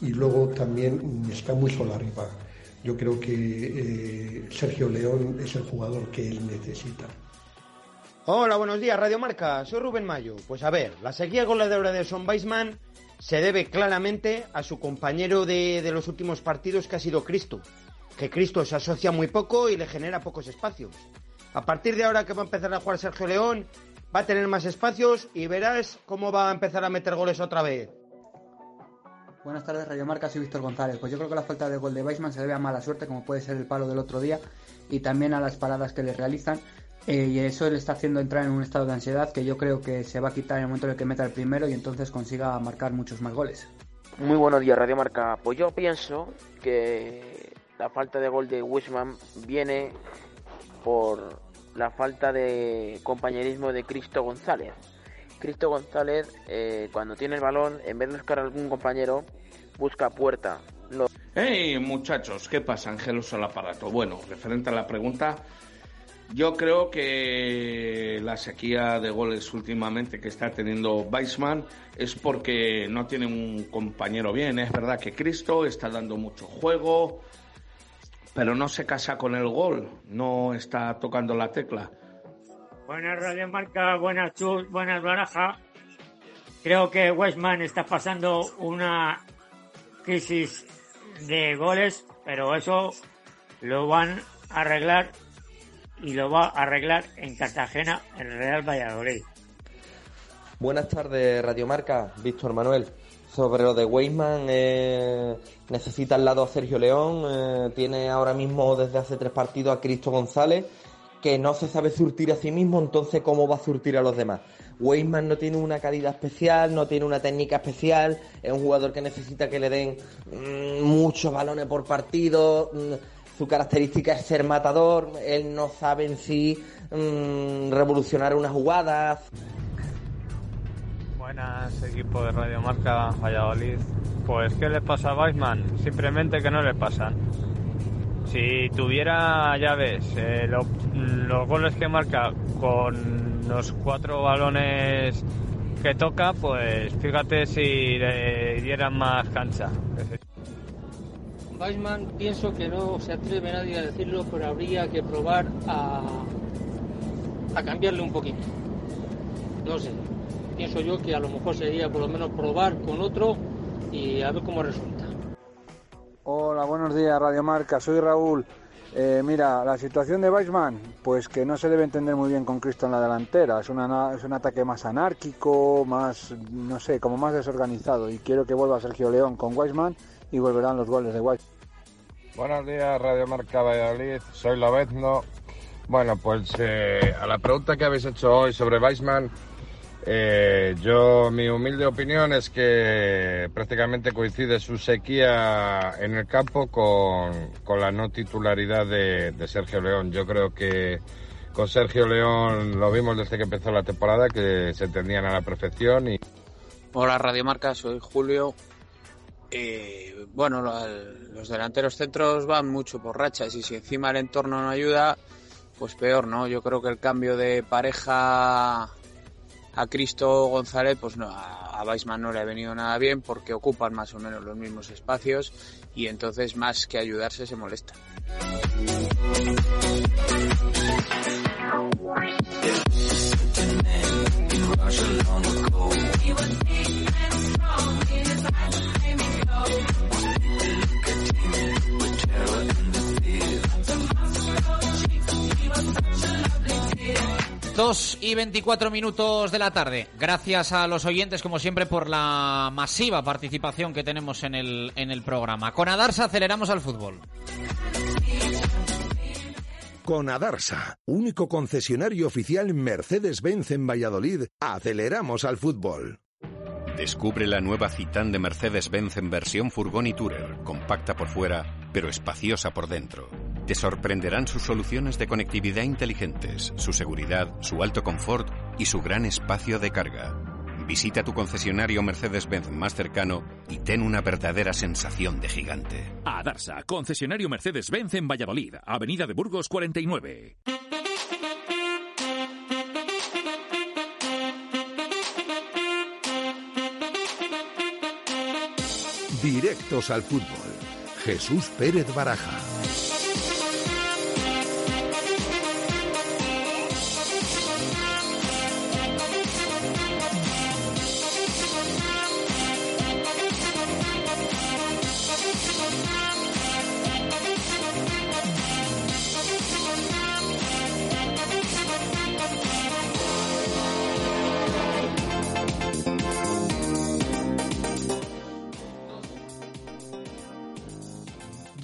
Y luego también está muy solo arriba. Yo creo que eh, Sergio León es el jugador que él necesita. Hola, buenos días, Radio Marca. Soy Rubén Mayo. Pues a ver, la sequía goleadora de Son Weisman se debe claramente a su compañero de, de los últimos partidos que ha sido Cristo. Que Cristo se asocia muy poco y le genera pocos espacios. A partir de ahora que va a empezar a jugar Sergio León, va a tener más espacios y verás cómo va a empezar a meter goles otra vez. Buenas tardes, Radio Marca, soy Víctor González. Pues yo creo que la falta de gol de Weisman se debe a mala suerte, como puede ser el palo del otro día, y también a las paradas que le realizan. Eh, y eso le está haciendo entrar en un estado de ansiedad que yo creo que se va a quitar en el momento en el que meta el primero y entonces consiga marcar muchos más goles. Muy buenos días, Radio Marca. Pues yo pienso que la falta de gol de Wisman viene por la falta de compañerismo de Cristo González. Cristo González, eh, cuando tiene el balón, en vez de buscar a algún compañero, busca puerta. ¡Hey, muchachos! ¿Qué pasa, Ángelos al aparato? Bueno, referente a la pregunta, yo creo que la sequía de goles últimamente que está teniendo Weissman es porque no tiene un compañero bien. Es verdad que Cristo está dando mucho juego, pero no se casa con el gol, no está tocando la tecla. Buenas Radio Marca, buenas Chus, buenas Baraja. Creo que Westman está pasando una crisis de goles, pero eso lo van a arreglar y lo va a arreglar en Cartagena, en Real Valladolid. Buenas tardes, Radio Marca, Víctor Manuel. Sobre lo de Weisman, eh, necesita al lado a Sergio León, eh, tiene ahora mismo desde hace tres partidos a Cristo González, que no se sabe surtir a sí mismo, entonces ¿cómo va a surtir a los demás? Weisman no tiene una calidad especial, no tiene una técnica especial, es un jugador que necesita que le den mmm, muchos balones por partido, mmm, su característica es ser matador, él no sabe en sí mmm, revolucionar una jugada. Buenas, equipo de Radio Marca Valladolid. Pues, ¿qué le pasa a Weisman? Simplemente que no le pasan. Si tuviera, ya ves, eh, lo, los goles que marca con los cuatro balones que toca, pues fíjate si le dieran más cancha. Weisman pienso que no se atreve nadie a decirlo, pero habría que probar a, a cambiarle un poquito. No sé, pienso yo que a lo mejor sería por lo menos probar con otro y a ver cómo resulta. Hola, buenos días, Radio Marca, soy Raúl. Eh, mira, la situación de Weisman, pues que no se debe entender muy bien con Cristo en la delantera. Es, un ataque más anárquico, más, no sé, como más desorganizado. Y quiero que vuelva Sergio León con Weisman y volverán los goles de Weisman. Buenos días, Radio Marca Valladolid. Soy Lobezno. Bueno, pues eh, a la pregunta que habéis hecho hoy sobre Weisman, eh, yo, mi humilde opinión es que prácticamente coincide su sequía en el campo con, con la no titularidad de, Sergio León. Yo creo que con Sergio León lo vimos desde que empezó la temporada, que se entendían a la perfección. Y... Hola Radio Marca, soy Julio. Eh, bueno, los delanteros centros van mucho por rachas y si encima el entorno no ayuda, pues peor, ¿no? Yo creo que el cambio de pareja a Cristo González, pues no, a Weisman no le ha venido nada bien porque ocupan más o menos los mismos espacios y entonces más que ayudarse se molesta. 2 y 24 minutos de la tarde. Gracias a los oyentes, como siempre, por la masiva participación que tenemos en el, en el programa. Con Adarsa aceleramos al fútbol. Con Adarsa, único concesionario oficial Mercedes-Benz en Valladolid, aceleramos al fútbol. Descubre la nueva Citan de Mercedes-Benz en versión furgón y tourer, compacta por fuera, pero espaciosa por dentro. Te sorprenderán sus soluciones de conectividad inteligentes, su seguridad, su alto confort y su gran espacio de carga. Visita tu concesionario Mercedes-Benz más cercano y ten una verdadera sensación de gigante. A Darsa, concesionario Mercedes-Benz en Valladolid, Avenida de Burgos 49. Directos al fútbol. Jesús Pérez Baraja.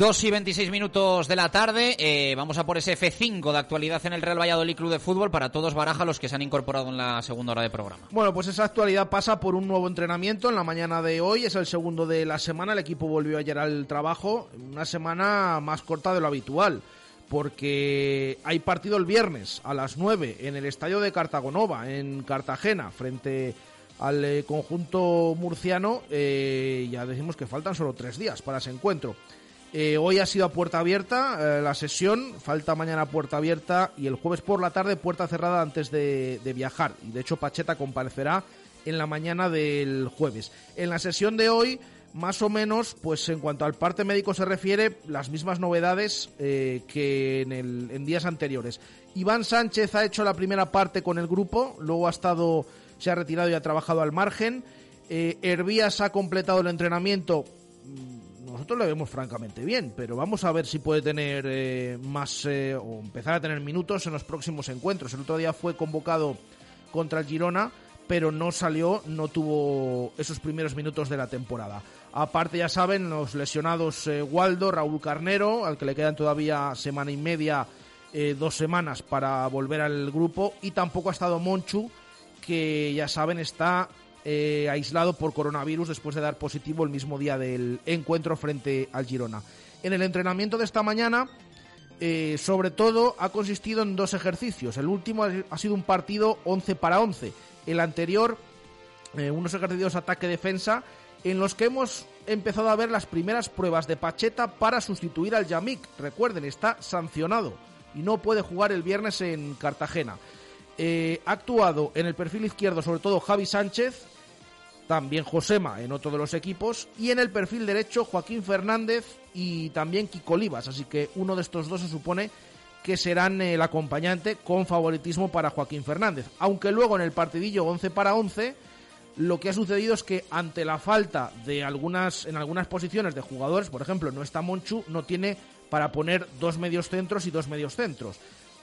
Dos y 26 minutos de la tarde, eh, vamos a por ese F5 de actualidad en el Real Valladolid Club de Fútbol para todos Baraja los que se han incorporado en la segunda hora de programa. Bueno, pues esa actualidad pasa por un nuevo entrenamiento en la mañana de hoy, es el segundo de la semana, el equipo volvió ayer al trabajo, una semana más corta de lo habitual, porque hay partido el viernes a las 9 en el estadio de Cartagonova, en Cartagena, frente al eh, conjunto murciano, eh, ya decimos que faltan solo tres días para ese encuentro. Eh, hoy ha sido a puerta abierta eh, la sesión, falta mañana puerta abierta y el jueves por la tarde puerta cerrada antes de, viajar. Y de hecho Pacheta comparecerá en la mañana del jueves. En la sesión de hoy, más o menos, pues en cuanto al parte médico se refiere, las mismas novedades eh, que en, en días anteriores. Iván Sánchez ha hecho la primera parte con el grupo, luego ha estado, se ha retirado y ha trabajado al margen. Hervías ha completado el entrenamiento nosotros lo vemos francamente bien, pero vamos a ver si puede tener eh, más eh, o empezar a tener minutos en los próximos encuentros. El otro día fue convocado contra el Girona, pero no salió, no tuvo esos primeros minutos de la temporada. Aparte, ya saben, los lesionados eh, Waldo, Raúl Carnero, al que le quedan todavía semana y media, dos semanas para volver al grupo, y tampoco ha estado Monchu, que ya saben está eh, aislado por coronavirus después de dar positivo el mismo día del encuentro frente al Girona. En el entrenamiento de esta mañana, eh, sobre todo, ha consistido en dos ejercicios. El último ha sido un partido 11 para 11. El anterior, eh, unos ejercicios ataque-defensa, en los que hemos empezado a ver las primeras pruebas de Pacheta para sustituir al Yamik. Recuerden, está sancionado y no puede jugar el viernes en Cartagena. ha actuado en el perfil izquierdo sobre todo Javi Sánchez, también Josema en otro de los equipos y en el perfil derecho Joaquín Fernández y también Kiko Olivas, así que uno de estos dos se supone que serán el acompañante con favoritismo para Joaquín Fernández, aunque luego en el partidillo 11 para 11 lo que ha sucedido es que ante la falta de algunas en algunas posiciones de jugadores, por ejemplo, no está Monchu, no tiene para poner dos medios centros y dos medios centros.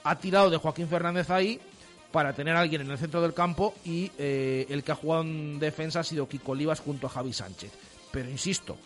Ha tirado de Joaquín Fernández ahí para tener a alguien en el centro del campo y eh, el que ha jugado en defensa ha sido Kiko Olivas junto a Javi Sánchez. Pero insisto,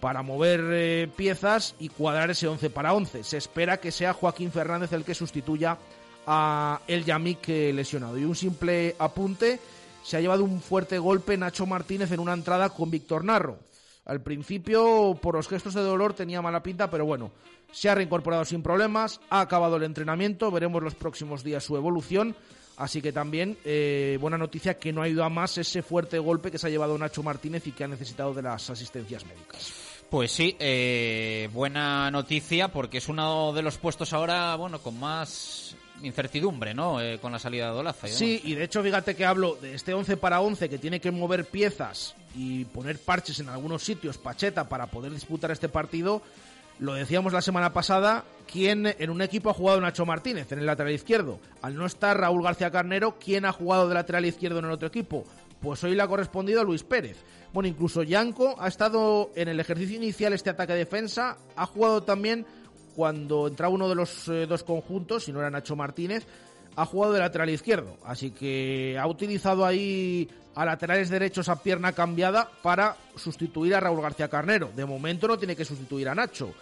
para mover eh, piezas y cuadrar ese 11 para 11. Se espera que sea Joaquín Fernández el que sustituya a El Yamik eh, lesionado. Y un simple apunte, se ha llevado un fuerte golpe Nacho Martínez en una entrada con Víctor Narro. Al principio, por los gestos de dolor, tenía mala pinta, pero bueno, se ha reincorporado sin problemas, ha acabado el entrenamiento, veremos los próximos días su evolución. Así que también eh, buena noticia que no ha ido a más ese fuerte golpe que se ha llevado Nacho Martínez y que ha necesitado de las asistencias médicas. Pues sí, eh, buena noticia porque es uno de los puestos ahora, bueno, con más incertidumbre, ¿no? Eh, con la salida de Olaza. Sí, y de hecho, fíjate que hablo de este 11 para 11 que tiene que mover piezas y poner parches en algunos sitios, Pacheta, para poder disputar este partido. Lo decíamos la semana pasada, ¿quién en un equipo ha jugado Nacho Martínez en el lateral izquierdo? Al no estar Raúl García Carnero, ¿quién ha jugado de lateral izquierdo en el otro equipo? Pues hoy le ha correspondido a Luis Pérez. Bueno, incluso Yanko ha estado en el ejercicio inicial este ataque-defensa, ha jugado también cuando entraba uno de los eh, dos conjuntos, si no era Nacho Martínez, ha jugado de lateral izquierdo, así que ha utilizado ahí a laterales derechos a pierna cambiada para sustituir a Raúl García Carnero. De momento no tiene que sustituir a Nacho,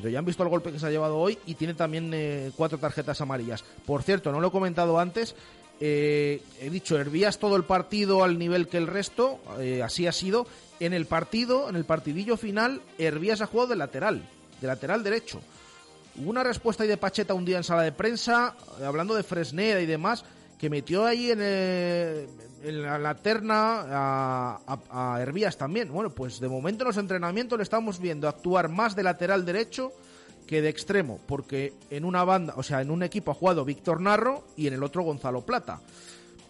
pero ya han visto el golpe que se ha llevado hoy y tiene también eh, cuatro tarjetas amarillas. Por cierto, no lo he comentado antes, eh, he dicho, Hervías todo el partido al nivel que el resto, eh, así ha sido. En el partido, en el partidillo final, Hervías ha jugado de lateral, de lateral derecho. Hubo una respuesta ahí de Pacheta un día en sala de prensa, hablando de Fresneda y demás, que metió ahí en, eh, en la, la terna a, a, a Hervías también. Bueno, pues de momento en los entrenamientos le estamos viendo actuar más de lateral derecho que de extremo, porque en una banda, o sea, en un equipo ha jugado Víctor Narro y en el otro Gonzalo Plata.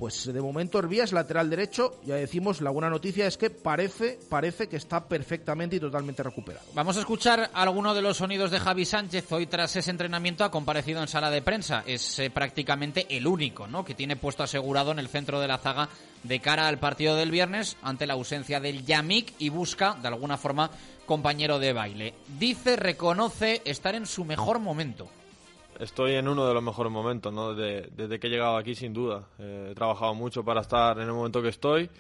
Pues de momento Hervías, lateral derecho, ya decimos, la buena noticia es que parece, parece que está perfectamente y totalmente recuperado. Vamos a escuchar alguno de los sonidos de Javi Sánchez. Hoy tras ese entrenamiento ha comparecido en sala de prensa. Es eh, prácticamente el único, ¿no? Que tiene puesto asegurado en el centro de la zaga de cara al partido del viernes ante la ausencia del Yamik y busca, de alguna forma, compañero de baile. Dice, reconoce estar en su mejor momento estoy en uno de los mejores momentos, ¿no? Desde, desde que he llegado aquí, sin duda. Eh, he trabajado mucho para estar en el momento que estoy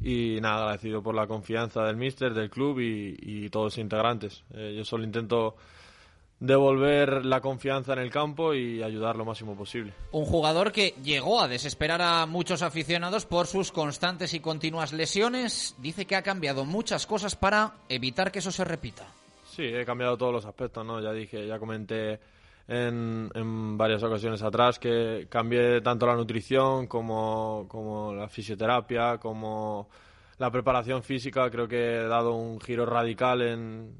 y nada, agradecido por la confianza del míster, del club y, y todos los integrantes. Eh, yo solo intento devolver la confianza en el campo y ayudar lo máximo posible. Un jugador que llegó a desesperar a muchos aficionados por sus constantes y continuas lesiones. Dice que ha cambiado muchas cosas para evitar que eso se repita. Sí, he cambiado todos los aspectos, ¿no? Ya dije, ya comenté en, varias ocasiones atrás que cambié tanto la nutrición como, como la fisioterapia, como la preparación física. Creo que he dado un giro radical en,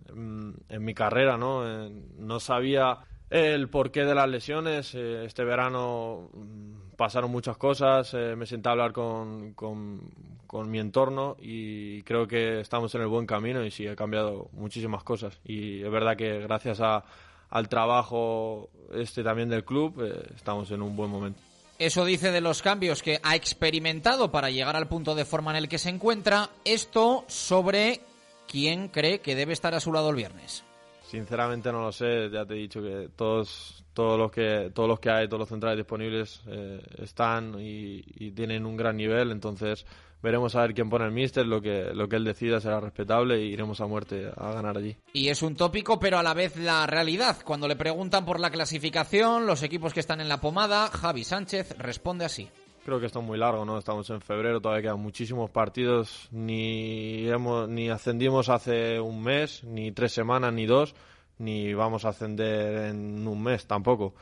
en, mi carrera, ¿no? No sabía el porqué de las lesiones. Eh, este verano mm, pasaron muchas cosas, eh, me senté a hablar con, con, mi entorno y creo que estamos en el buen camino y sí, he cambiado muchísimas cosas. Y es verdad que gracias a al trabajo este también del club, eh, estamos en un buen momento. Eso dice de los cambios que ha experimentado para llegar al punto de forma en el que se encuentra. Esto sobre quién cree que debe estar a su lado el viernes. Sinceramente no lo sé. Ya te he dicho que todos todos los que todos los que hay, todos los centrales disponibles eh, están y, y, tienen un gran nivel. Entonces veremos a ver quién pone el míster, lo que, lo que él decida será respetable y iremos a muerte a ganar allí. Y es un tópico, pero a la vez la realidad. Cuando le preguntan por la clasificación, los equipos que están en la pomada, Javi Sánchez responde así. Creo que esto es muy largo, ¿no? Estamos en febrero, todavía quedan muchísimos partidos, ni, hemos, ni ascendimos hace un mes, ni tres semanas, ni dos, ni vamos a ascender en un mes tampoco.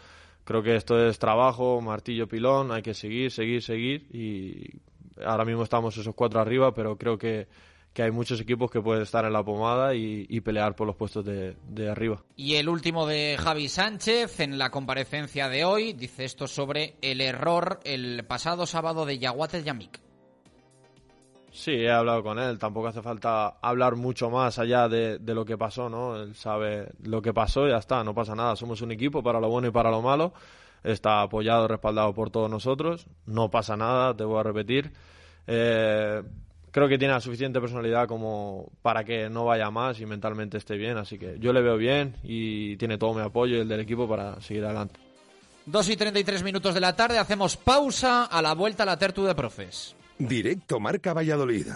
Creo que esto es trabajo, martillo pilón, hay que seguir, seguir, seguir y ahora mismo estamos esos cuatro arriba, pero creo que, que hay muchos equipos que pueden estar en la pomada y, y pelear por los puestos de, de, arriba. Y el último de Javi Sánchez en la comparecencia de hoy dice esto sobre el error el pasado sábado de Yaguate Yamik. Sí, he hablado con él. Tampoco hace falta hablar mucho más allá de, de, lo que pasó, ¿no? Él sabe lo que pasó y ya está, no pasa nada. Somos un equipo para lo bueno y para lo malo. Está apoyado, respaldado por todos nosotros. No pasa nada, te voy a repetir. Eh, creo que tiene la suficiente personalidad como para que no vaya más y mentalmente esté bien. Así que yo le veo bien y tiene todo mi apoyo y el del equipo para seguir adelante. 2 y 33 minutos de la tarde, hacemos pausa a la vuelta a la Tertu de Profes. Directo Marca Valladolid.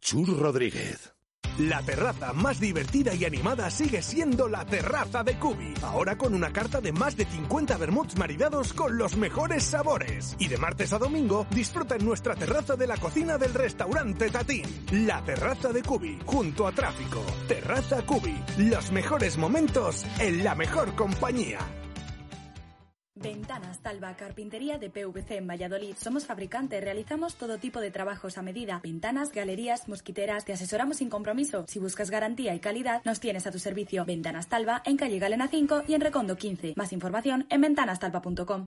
Chur Rodríguez. La terraza más divertida y animada sigue siendo la terraza de Cubi. Ahora con una carta de más de 50 vermuts maridados con los mejores sabores. Y de martes a domingo disfruta en nuestra terraza de la cocina del restaurante Tatín. La terraza de Cubi, junto a tráfico. Terraza Cubi. Los mejores momentos en la mejor compañía. Ventanas Talva, carpintería de PVC en Valladolid. Somos fabricantes, realizamos todo tipo de trabajos a medida. Ventanas, galerías, mosquiteras, te asesoramos sin compromiso. Si buscas garantía y calidad, nos tienes a tu servicio. Ventanas Talva en calle Galena 5 y en Recondo 15. Más información en ventanastalva.com.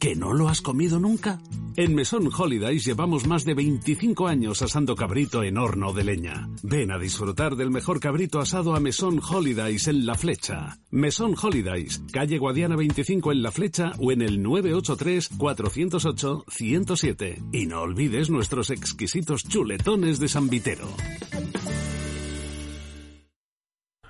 ¿Que no lo has comido nunca? En Mesón Holidays llevamos más de 25 años asando cabrito en horno de leña. Ven a disfrutar del mejor cabrito asado a Mesón Holidays en La Flecha. Mesón Holidays, calle Guadiana 25 en La Flecha o en el 983-408-107. Y no olvides nuestros exquisitos chuletones de San Vitero.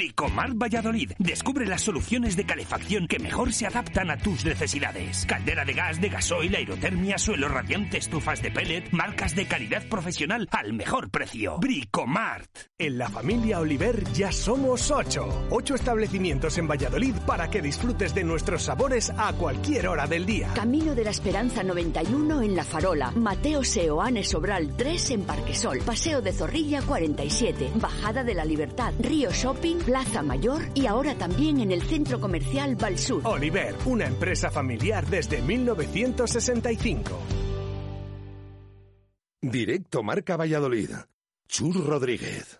Bricomar Valladolid. Descubre las soluciones de calefacción que mejor se adaptan a tus necesidades. Caldera de gas, de gasoil, aerotermia, suelo radiante, estufas de pellet, marcas de calidad profesional al mejor precio. Bricomart. En la familia Oliver ya somos ocho. Ocho establecimientos en Valladolid para que disfrutes de nuestros sabores a cualquier hora del día. Camino de la Esperanza 91 en La Farola. Mateo Seoane Sobral 3 en Parquesol. Paseo de Zorrilla 47. Bajada de la Libertad. Río Shopping Plaza Mayor y ahora también en el centro comercial Valsur. Oliver, una empresa familiar desde 1965. Directo Marca Valladolid. Chur Rodríguez.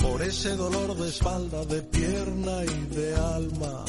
por ese dolor de espalda, de pierna y de alma.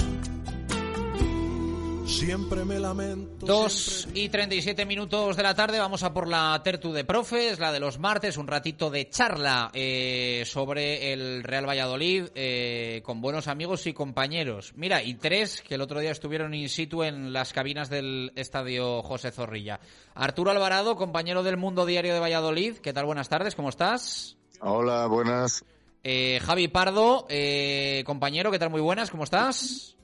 Siempre me lamento. Dos y 37 minutos de la tarde, vamos a por la Tertu de Profes, la de los martes, un ratito de charla eh, sobre el Real Valladolid eh, con buenos amigos y compañeros. Mira, y tres que el otro día estuvieron in situ en las cabinas del estadio José Zorrilla. Arturo Alvarado, compañero del Mundo Diario de Valladolid, ¿qué tal? Buenas tardes, ¿cómo estás? Hola, buenas. Eh, Javi Pardo, eh, compañero, ¿qué tal? Muy buenas, ¿cómo estás?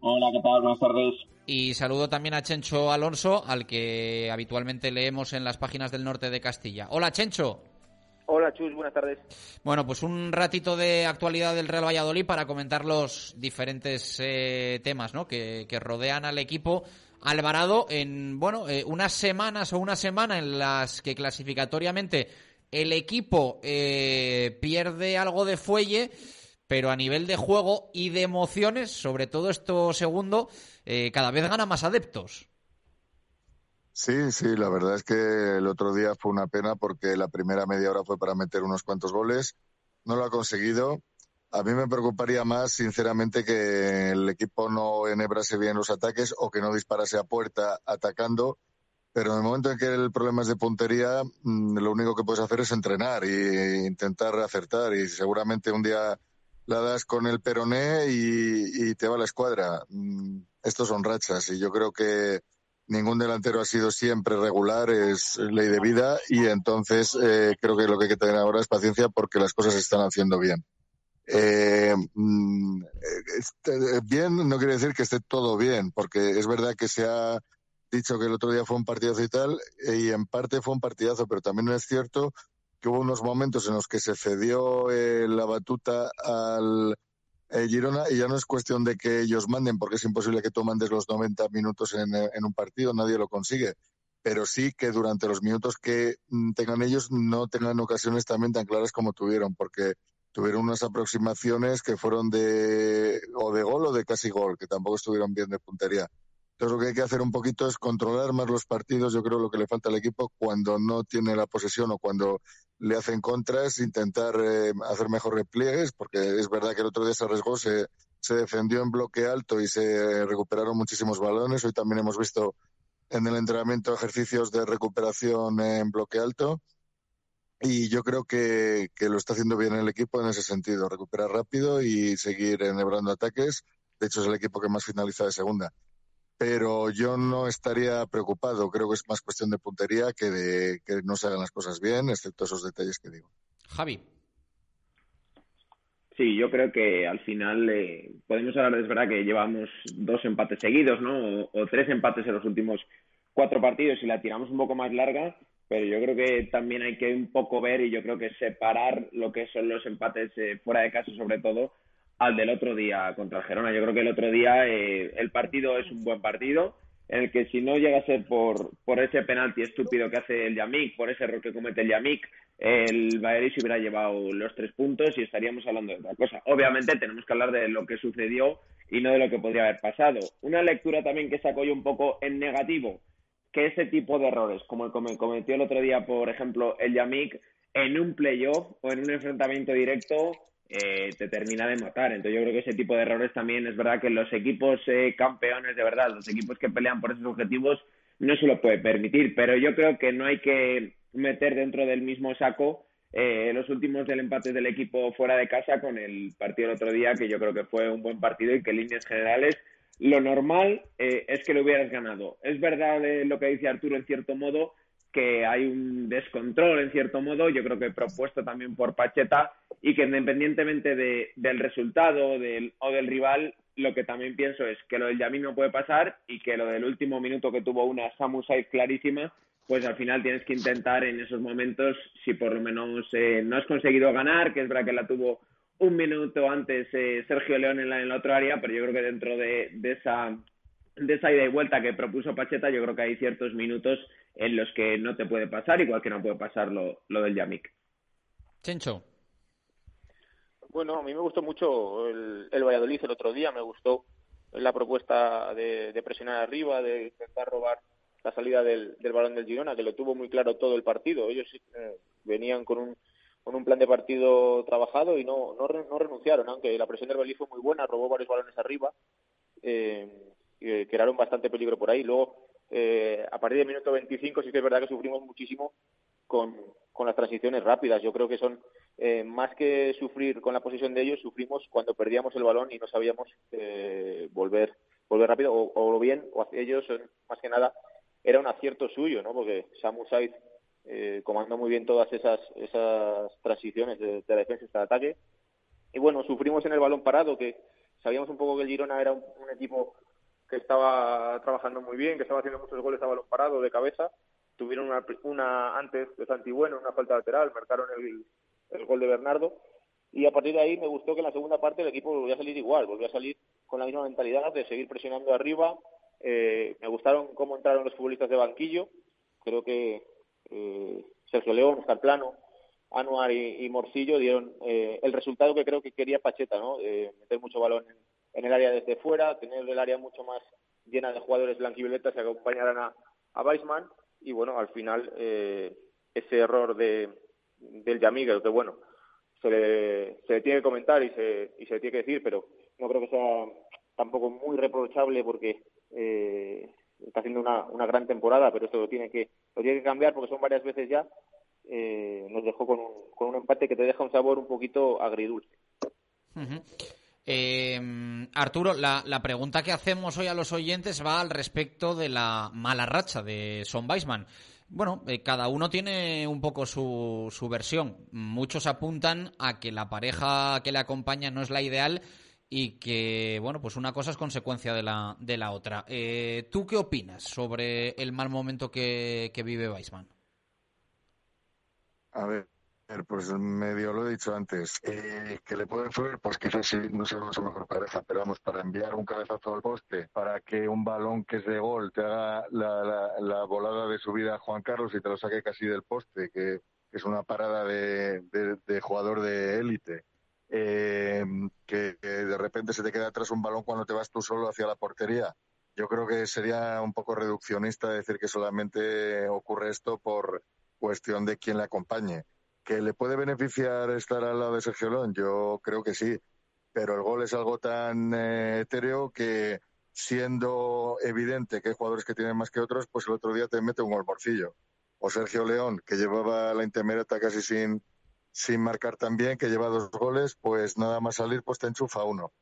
Hola, ¿qué tal? Buenas tardes. Y saludo también a Chencho Alonso, al que habitualmente leemos en las páginas del norte de Castilla. Hola, Chencho. Hola, Chus, buenas tardes. Bueno, pues un ratito de actualidad del Real Valladolid para comentar los diferentes eh, temas ¿no? que, que, rodean al equipo. Alvarado, en bueno, eh, unas semanas o una semana en las que clasificatoriamente el equipo eh, pierde algo de fuelle, pero a nivel de juego y de emociones, sobre todo esto segundo, eh, cada vez gana más adeptos. Sí, sí, la verdad es que el otro día fue una pena porque la primera media hora fue para meter unos cuantos goles. No lo ha conseguido. A mí me preocuparía más, sinceramente, que el equipo no enhebrase bien los ataques o que no disparase a puerta atacando. Pero en el momento en que el problema es de puntería, lo único que puedes hacer es entrenar e intentar acertar. Y seguramente un día la das con el peroné y, te va la escuadra. Estos son rachas y yo creo que ningún delantero ha sido siempre regular, es ley de vida y entonces eh, creo que lo que hay que tener ahora es paciencia porque las cosas se están haciendo bien. Eh, este, bien no quiere decir que esté todo bien, porque es verdad que se ha dicho que el otro día fue un partidazo y tal, y en parte fue un partidazo, pero también es cierto que hubo unos momentos en los que se cedió eh, la batuta al eh, Girona y ya no es cuestión de que ellos manden, porque es imposible que tú mandes los 90 minutos en, en, un partido, nadie lo consigue. Pero sí que durante los minutos que mm, tengan ellos no tengan ocasiones también tan claras como tuvieron, porque tuvieron unas aproximaciones que fueron de o de gol o de casi gol, que tampoco estuvieron bien de puntería. Entonces lo que hay que hacer un poquito es controlar más los partidos, yo creo lo que le falta al equipo cuando no tiene la posesión o cuando le hacen contras, intentar eh, hacer mejor repliegues, porque es verdad que el otro día se arriesgó, se, defendió en bloque alto y se recuperaron muchísimos balones. Hoy también hemos visto en el entrenamiento ejercicios de recuperación en bloque alto. y yo creo que, lo está haciendo bien el equipo en ese sentido, recuperar rápido y seguir enhebrando ataques. De hecho, es el equipo que más finaliza de segunda. Pero yo no estaría preocupado, creo que es más cuestión de puntería que de que no se hagan las cosas bien, excepto esos detalles que digo. Javi. Sí, yo creo que al final eh, podemos hablar, es verdad que llevamos dos empates seguidos, ¿no? O, o tres empates en los últimos cuatro partidos y la tiramos un poco más larga, pero yo creo que también hay que un poco ver y yo creo que separar lo que son los empates eh, fuera de casa sobre todo al del otro día contra el Gerona. Yo creo que el otro día eh, el partido es un buen partido en el que si no llega a ser por, por ese penalti estúpido que hace el Yamik, por ese error que comete el Yamik, el Bayern se hubiera llevado los tres puntos y estaríamos hablando de otra cosa. Obviamente tenemos que hablar de lo que sucedió y no de lo que podría haber pasado. Una lectura también que saco yo un poco en negativo que ese tipo de errores, como el que cometió el otro día, por ejemplo, el Yamik, en un playoff o en un enfrentamiento directo, eh, te termina de matar. Entonces yo creo que ese tipo de errores también es verdad que los equipos eh, campeones de verdad, los equipos que pelean por esos objetivos, no se lo puede permitir. Pero yo creo que no hay que meter dentro del mismo saco eh, los últimos del empate del equipo fuera de casa con el partido del otro día, que yo creo que fue un buen partido y que en líneas generales lo normal eh, es que lo hubieras ganado. Es verdad eh, lo que dice Arturo en cierto modo, que hay un descontrol en cierto modo, yo creo que propuesto también por Pacheta, y que independientemente de, del resultado del, o del rival, lo que también pienso es que lo del Yamí no puede pasar y que lo del último minuto que tuvo una Samu Said clarísima, pues al final tienes que intentar en esos momentos, si por lo menos eh, no has conseguido ganar, que es verdad que la tuvo un minuto antes eh, Sergio León en la, en la otra área, pero yo creo que dentro de, de, esa de esa ida y vuelta que propuso Pacheta, yo creo que hay ciertos minutos en los que no te puede pasar, igual que no puede pasar lo, lo del Yamik. Chencho. Bueno, a mí me gustó mucho el, el Valladolid el otro día, me gustó la propuesta de, de presionar arriba, de intentar robar la salida del, del, balón del Girona, que lo tuvo muy claro todo el partido. Ellos eh, venían con un, con un plan de partido trabajado y no, no, no renunciaron, aunque la presión del Valladolid fue muy buena, robó varios balones arriba, eh, y crearon bastante peligro por ahí. Luego, eh, a partir del minuto 25 sí que es verdad que sufrimos muchísimo con, con las transiciones rápidas. Yo creo que son eh, más que sufrir con la posición de ellos, sufrimos cuando perdíamos el balón y no sabíamos eh, volver volver rápido o, o bien o ellos más que nada era un acierto suyo, ¿no? Porque Samu Said eh, comandó muy bien todas esas esas transiciones de, la defensa hasta el ataque. Y bueno, sufrimos en el balón parado, que sabíamos un poco que el Girona era un equipo que estaba trabajando muy bien, que estaba haciendo muchos goles a balón parado de cabeza. Tuvieron una, una antes de Santi Bueno, una falta lateral, marcaron el, gol de Bernardo. Y a partir de ahí me gustó que en la segunda parte el equipo volvió a salir igual, volvió a salir con la misma mentalidad de seguir presionando arriba. Eh, me gustaron cómo entraron los futbolistas de banquillo. Creo que eh, Sergio León, Oscar Plano, Anuar y, Morcillo dieron eh, el resultado que creo que quería Pacheta, ¿no? Meter mucho balón en, en el área desde fuera, tener el área mucho más llena de jugadores blanquivioletas que acompañaran a, a Weissman y bueno, al final eh, ese error de, del Yamig, que bueno, se le, se le tiene que comentar y se, y se le tiene que decir, pero no creo que sea tampoco muy reprochable porque eh, está haciendo una, una gran temporada, pero esto lo tiene que lo tiene que cambiar porque son varias veces ya. Eh, nos dejó con un, con un empate que te deja un sabor un poquito agridulce. Uh -huh. Eh, Arturo, la, la, pregunta que hacemos hoy a los oyentes va al respecto de la mala racha de Son Weisman. Bueno, eh, cada uno tiene un poco su, su, versión. Muchos apuntan a que la pareja que le acompaña no es la ideal y que, bueno, pues una cosa es consecuencia de la, de la otra. Eh, ¿Tú qué opinas sobre el mal momento que, que vive Weisman? A ver, pues medio lo he dicho antes. Eh, que le puede influir, pues quizás sí, no sea su mejor pareja, pero vamos, para enviar un cabezazo al poste, para que un balón que es de gol te haga la, la, la volada de subida a Juan Carlos y te lo saque casi del poste, que, es una parada de, jugador de élite. Eh, que, de repente se te queda atrás un balón cuando te vas tú solo hacia la portería. Yo creo que sería un poco reduccionista decir que solamente ocurre esto por cuestión de quién le acompañe ¿Que le puede beneficiar estar al lado de Sergio León? Yo creo que sí, pero el gol es algo tan eh, etéreo que siendo evidente que hay jugadores que tienen más que otros, pues el otro día te mete un gol morcillo. o Sergio León, que llevaba la intermedia casi sin, sin marcar también, que lleva dos goles, pues nada más salir, pues te enchufa uno.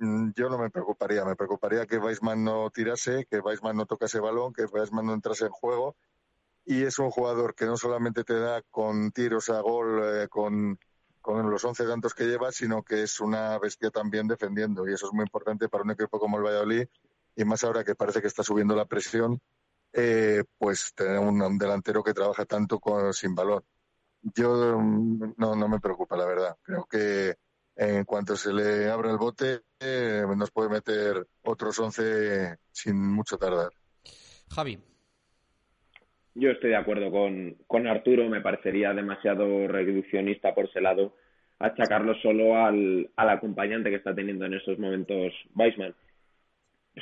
Mm, yo no me preocuparía, me preocuparía que Weisman no tirase, que Weisman no tocase balón, que Weisman no entrase en juego. Y es un jugador que no solamente te da con tiros a gol, eh, con, con los 11 tantos que lleva, sino que es una bestia también defendiendo. Y eso es muy importante para un equipo como el Valladolid. Y más ahora que parece que está subiendo la presión, eh, pues tener un, delantero que trabaja tanto con, sin balón. Yo mm, no, no me preocupa, la verdad. Creo que en cuanto se le abra el bote, eh, nos puede meter otros 11 sin mucho tardar. Javi. Yo estoy de acuerdo con, con Arturo, me parecería demasiado reduccionista por ese lado achacarlo solo al, al acompañante que está teniendo en estos momentos Weisman.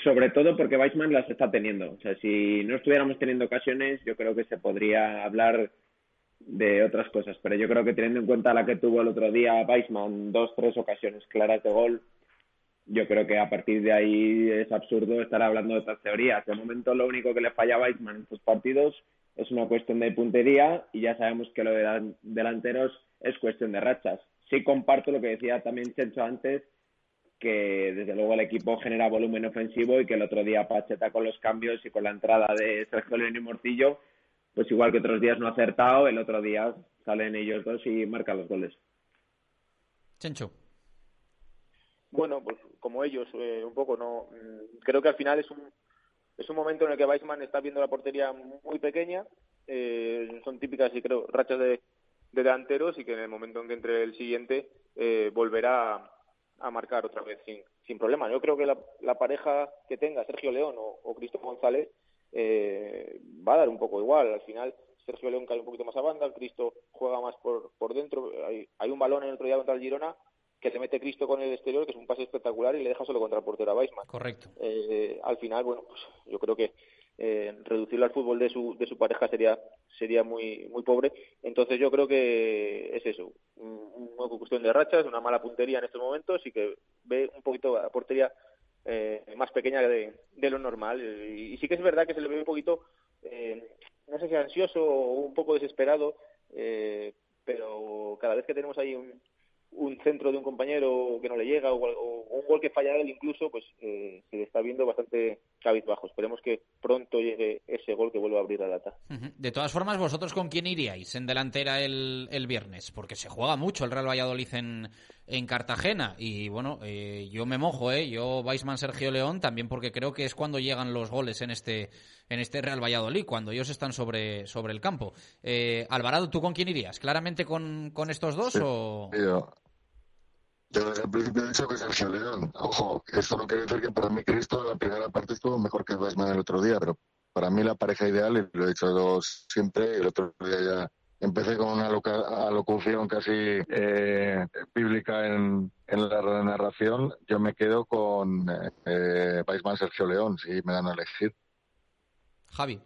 Sobre todo porque Weisman las está teniendo. O sea, si no estuviéramos teniendo ocasiones, yo creo que se podría hablar de otras cosas. Pero yo creo que teniendo en cuenta la que tuvo el otro día Weisman, dos, tres ocasiones claras de gol, yo creo que a partir de ahí es absurdo estar hablando de otras teorías. De momento lo único que le falla a Weisman en estos partidos es una cuestión de puntería y ya sabemos que lo de delanteros es cuestión de rachas. Sí comparto lo que decía también Chencho antes, que desde luego el equipo genera volumen ofensivo y que el otro día Pacheta con los cambios y con la entrada de Sergio León y Mortillo pues igual que otros días no ha acertado, el otro día salen ellos dos y marcan los goles. Chencho. Bueno, pues como ellos, eh, un poco, no. Mm, creo que al final es un es un momento en el que Weissman está viendo la portería muy pequeña. Eh, son típicas, y creo, rachas de, delanteros y que en el momento en que entre el siguiente eh, volverá a, marcar otra vez sin, problema. Yo creo que la, pareja que tenga Sergio León o, o Cristo González eh, va a dar un poco igual. Al final, Sergio León cae un poquito más a banda, Cristo juega más por, por dentro. Hay, hay un balón en el otro día contra el Girona que se mete Cristo con el exterior, que es un pase espectacular, y le deja solo contra el portero a Weisman. Correcto. Eh, al final, bueno, pues yo creo que eh, reducirlo al fútbol de su, de su pareja sería sería muy muy pobre. Entonces yo creo que es eso, una cuestión de rachas, una mala puntería en estos momentos y que ve un poquito la portería eh, más pequeña de, lo normal. Y, sí que es verdad que se le ve un poquito, eh, no sé si ansioso o un poco desesperado, eh, pero cada vez que tenemos ahí un, un centro de un compañero que no le llega o, un gol que falla él incluso, pues eh, se está viendo bastante cabizbajo. Esperemos que pronto llegue ese gol que vuelva a abrir la lata. De todas formas, ¿vosotros con quién iríais en delantera el, el viernes? Porque se juega mucho el Real Valladolid en, en Cartagena y bueno, eh, yo me mojo, ¿eh? Yo, Weisman, Sergio León, también porque creo que es cuando llegan los goles en este en este Real Valladolid, cuando ellos están sobre, sobre el campo. Eh, Alvarado, ¿tú con quién irías? ¿Claramente con, con estos dos o...? Yo desde el principio he dicho que Sergio León. Ojo, esto no quiere decir que para mí Cristo la primera parte estuvo mejor que Weisman el otro día, pero para mí la pareja ideal, y lo he dicho siempre, el otro día ya empecé con una alocución casi eh, bíblica en, en, la narración, yo me quedo con eh, Sergio León, si me dan a elegir. Javi.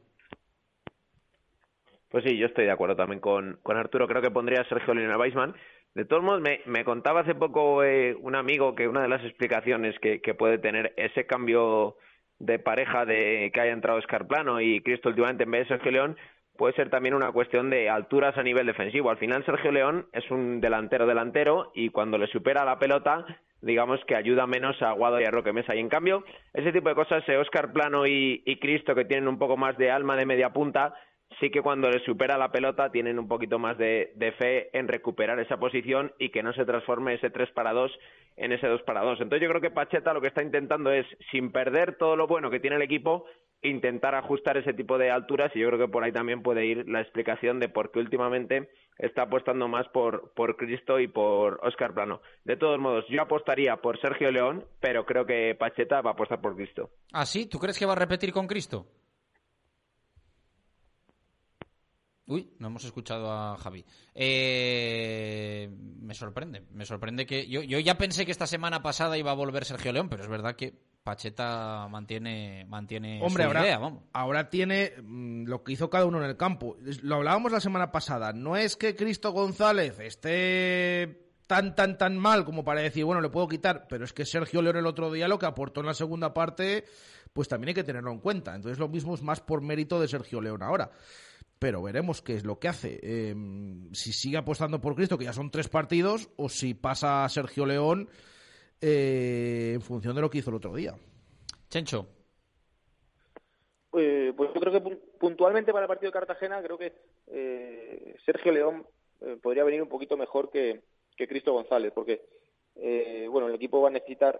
Pues sí, yo estoy de acuerdo también con, con Arturo. Creo que pondría a Sergio León a Weisman. De todos modos, me, contaba hace poco eh, un amigo que una de las explicaciones que, puede tener ese cambio de pareja de que haya entrado Escarplano y Cristo últimamente en vez de Sergio León puede ser también una cuestión de alturas a nivel defensivo. Al final Sergio León es un delantero delantero y cuando le supera la pelota, digamos que ayuda menos a Guado y a Roque Mesa. Y en cambio, ese tipo de cosas, Oscar Plano y, y Cristo, que tienen un poco más de alma de media punta, sí que cuando les supera la pelota tienen un poquito más de, fe en recuperar esa posición y que no se transforme ese 3 para 2 en ese 2 para 2. Entonces yo creo que Pacheta lo que está intentando es, sin perder todo lo bueno que tiene el equipo, intentar ajustar ese tipo de alturas y yo creo que por ahí también puede ir la explicación de por qué últimamente está apostando más por, por Cristo y por Oscar Plano. De todos modos, yo apostaría por Sergio León, pero creo que Pacheta va a apostar por Cristo. ¿Ah, sí? ¿Tú crees que va a repetir con Cristo? Uy, no hemos escuchado a Javi. Eh, me sorprende, me sorprende que yo, yo ya pensé que esta semana pasada iba a volver Sergio León, pero es verdad que Pacheta mantiene, mantiene Hombre, su ahora, idea, vamos. ahora tiene mm, lo que hizo cada uno en el campo. Lo hablábamos la semana pasada. No es que Cristo González esté tan, tan, tan mal como para decir, bueno, le puedo quitar, pero es que Sergio León el otro día lo que aportó en la segunda parte, pues también hay que tenerlo en cuenta. Entonces lo mismo es más por mérito de Sergio León ahora. Pero veremos qué es lo que hace. Eh, si sigue apostando por Cristo, que ya son tres partidos, o si pasa a Sergio León eh, en función de lo que hizo el otro día. Chencho. Eh, pues yo creo que puntualmente para el partido de Cartagena, creo que Sergio León podría venir un poquito mejor que, que Cristo González, porque bueno, el equipo va a necesitar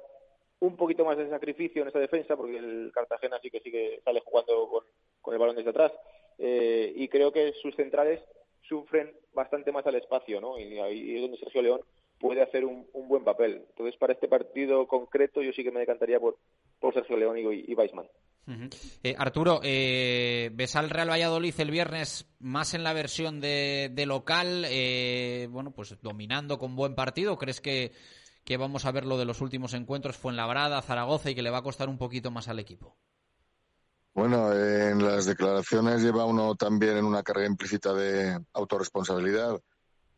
un poquito más de sacrificio en esa defensa, porque el Cartagena sí que sigue sale jugando con, el balón desde atrás. Eh, y creo que sus centrales sufren bastante más al espacio, ¿no? Y ahí es donde Sergio León puede hacer un, buen papel. Entonces, para este partido concreto, yo sí que me decantaría por, por Sergio León y, y. Eh, Arturo, eh, ¿ves al Real Valladolid el viernes más en la versión de, de local, eh, bueno, pues dominando con buen partido? ¿Crees que, que vamos a ver lo de los últimos encuentros fue en Labrada, Zaragoza y que le va a costar un poquito más al equipo? Bueno, en las declaraciones lleva uno también en una carga implícita de autorresponsabilidad.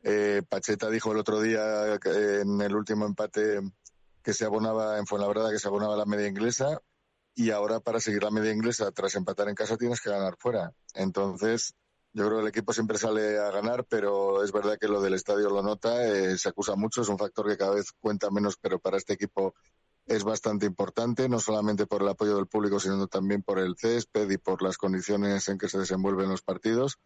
Eh, Pacheta dijo el otro día en el último empate que se abonaba en Fuenlabrada, que se abonaba la media inglesa, y ahora para seguir la media inglesa tras empatar en casa tienes que ganar fuera. Entonces, yo creo que el equipo siempre sale a ganar, pero es verdad que lo del estadio lo nota, eh, se acusa mucho, es un factor que cada vez cuenta menos, pero para este equipo es bastante importante, no solamente por el apoyo del público, sino también por el césped y por las condiciones en que se desenvuelven los partidos.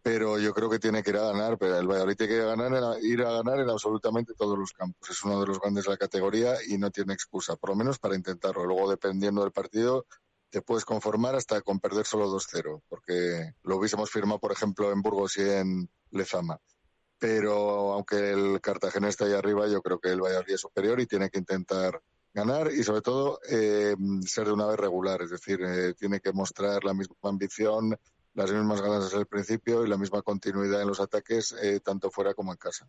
Pero yo creo que tiene que ir a ganar, pero el Valladolid tiene que ganar, ir a ganar en absolutamente todos los campos. Es uno de los grandes de la categoría y no tiene excusa, por lo menos para intentarlo. Luego, dependiendo del partido, te puedes conformar hasta con perder solo 2-0, porque lo hubiésemos firmado, por ejemplo, en Burgos y en Lezama. Pero aunque el Cartagena está ahí arriba, yo creo que el Valladolid es superior y tiene que intentar ganar y sobre todo eh, ser de una vez regular, es decir, eh, tiene que mostrar la misma ambición, las mismas ganas desde el principio y la misma continuidad en los ataques, eh, tanto fuera como en casa.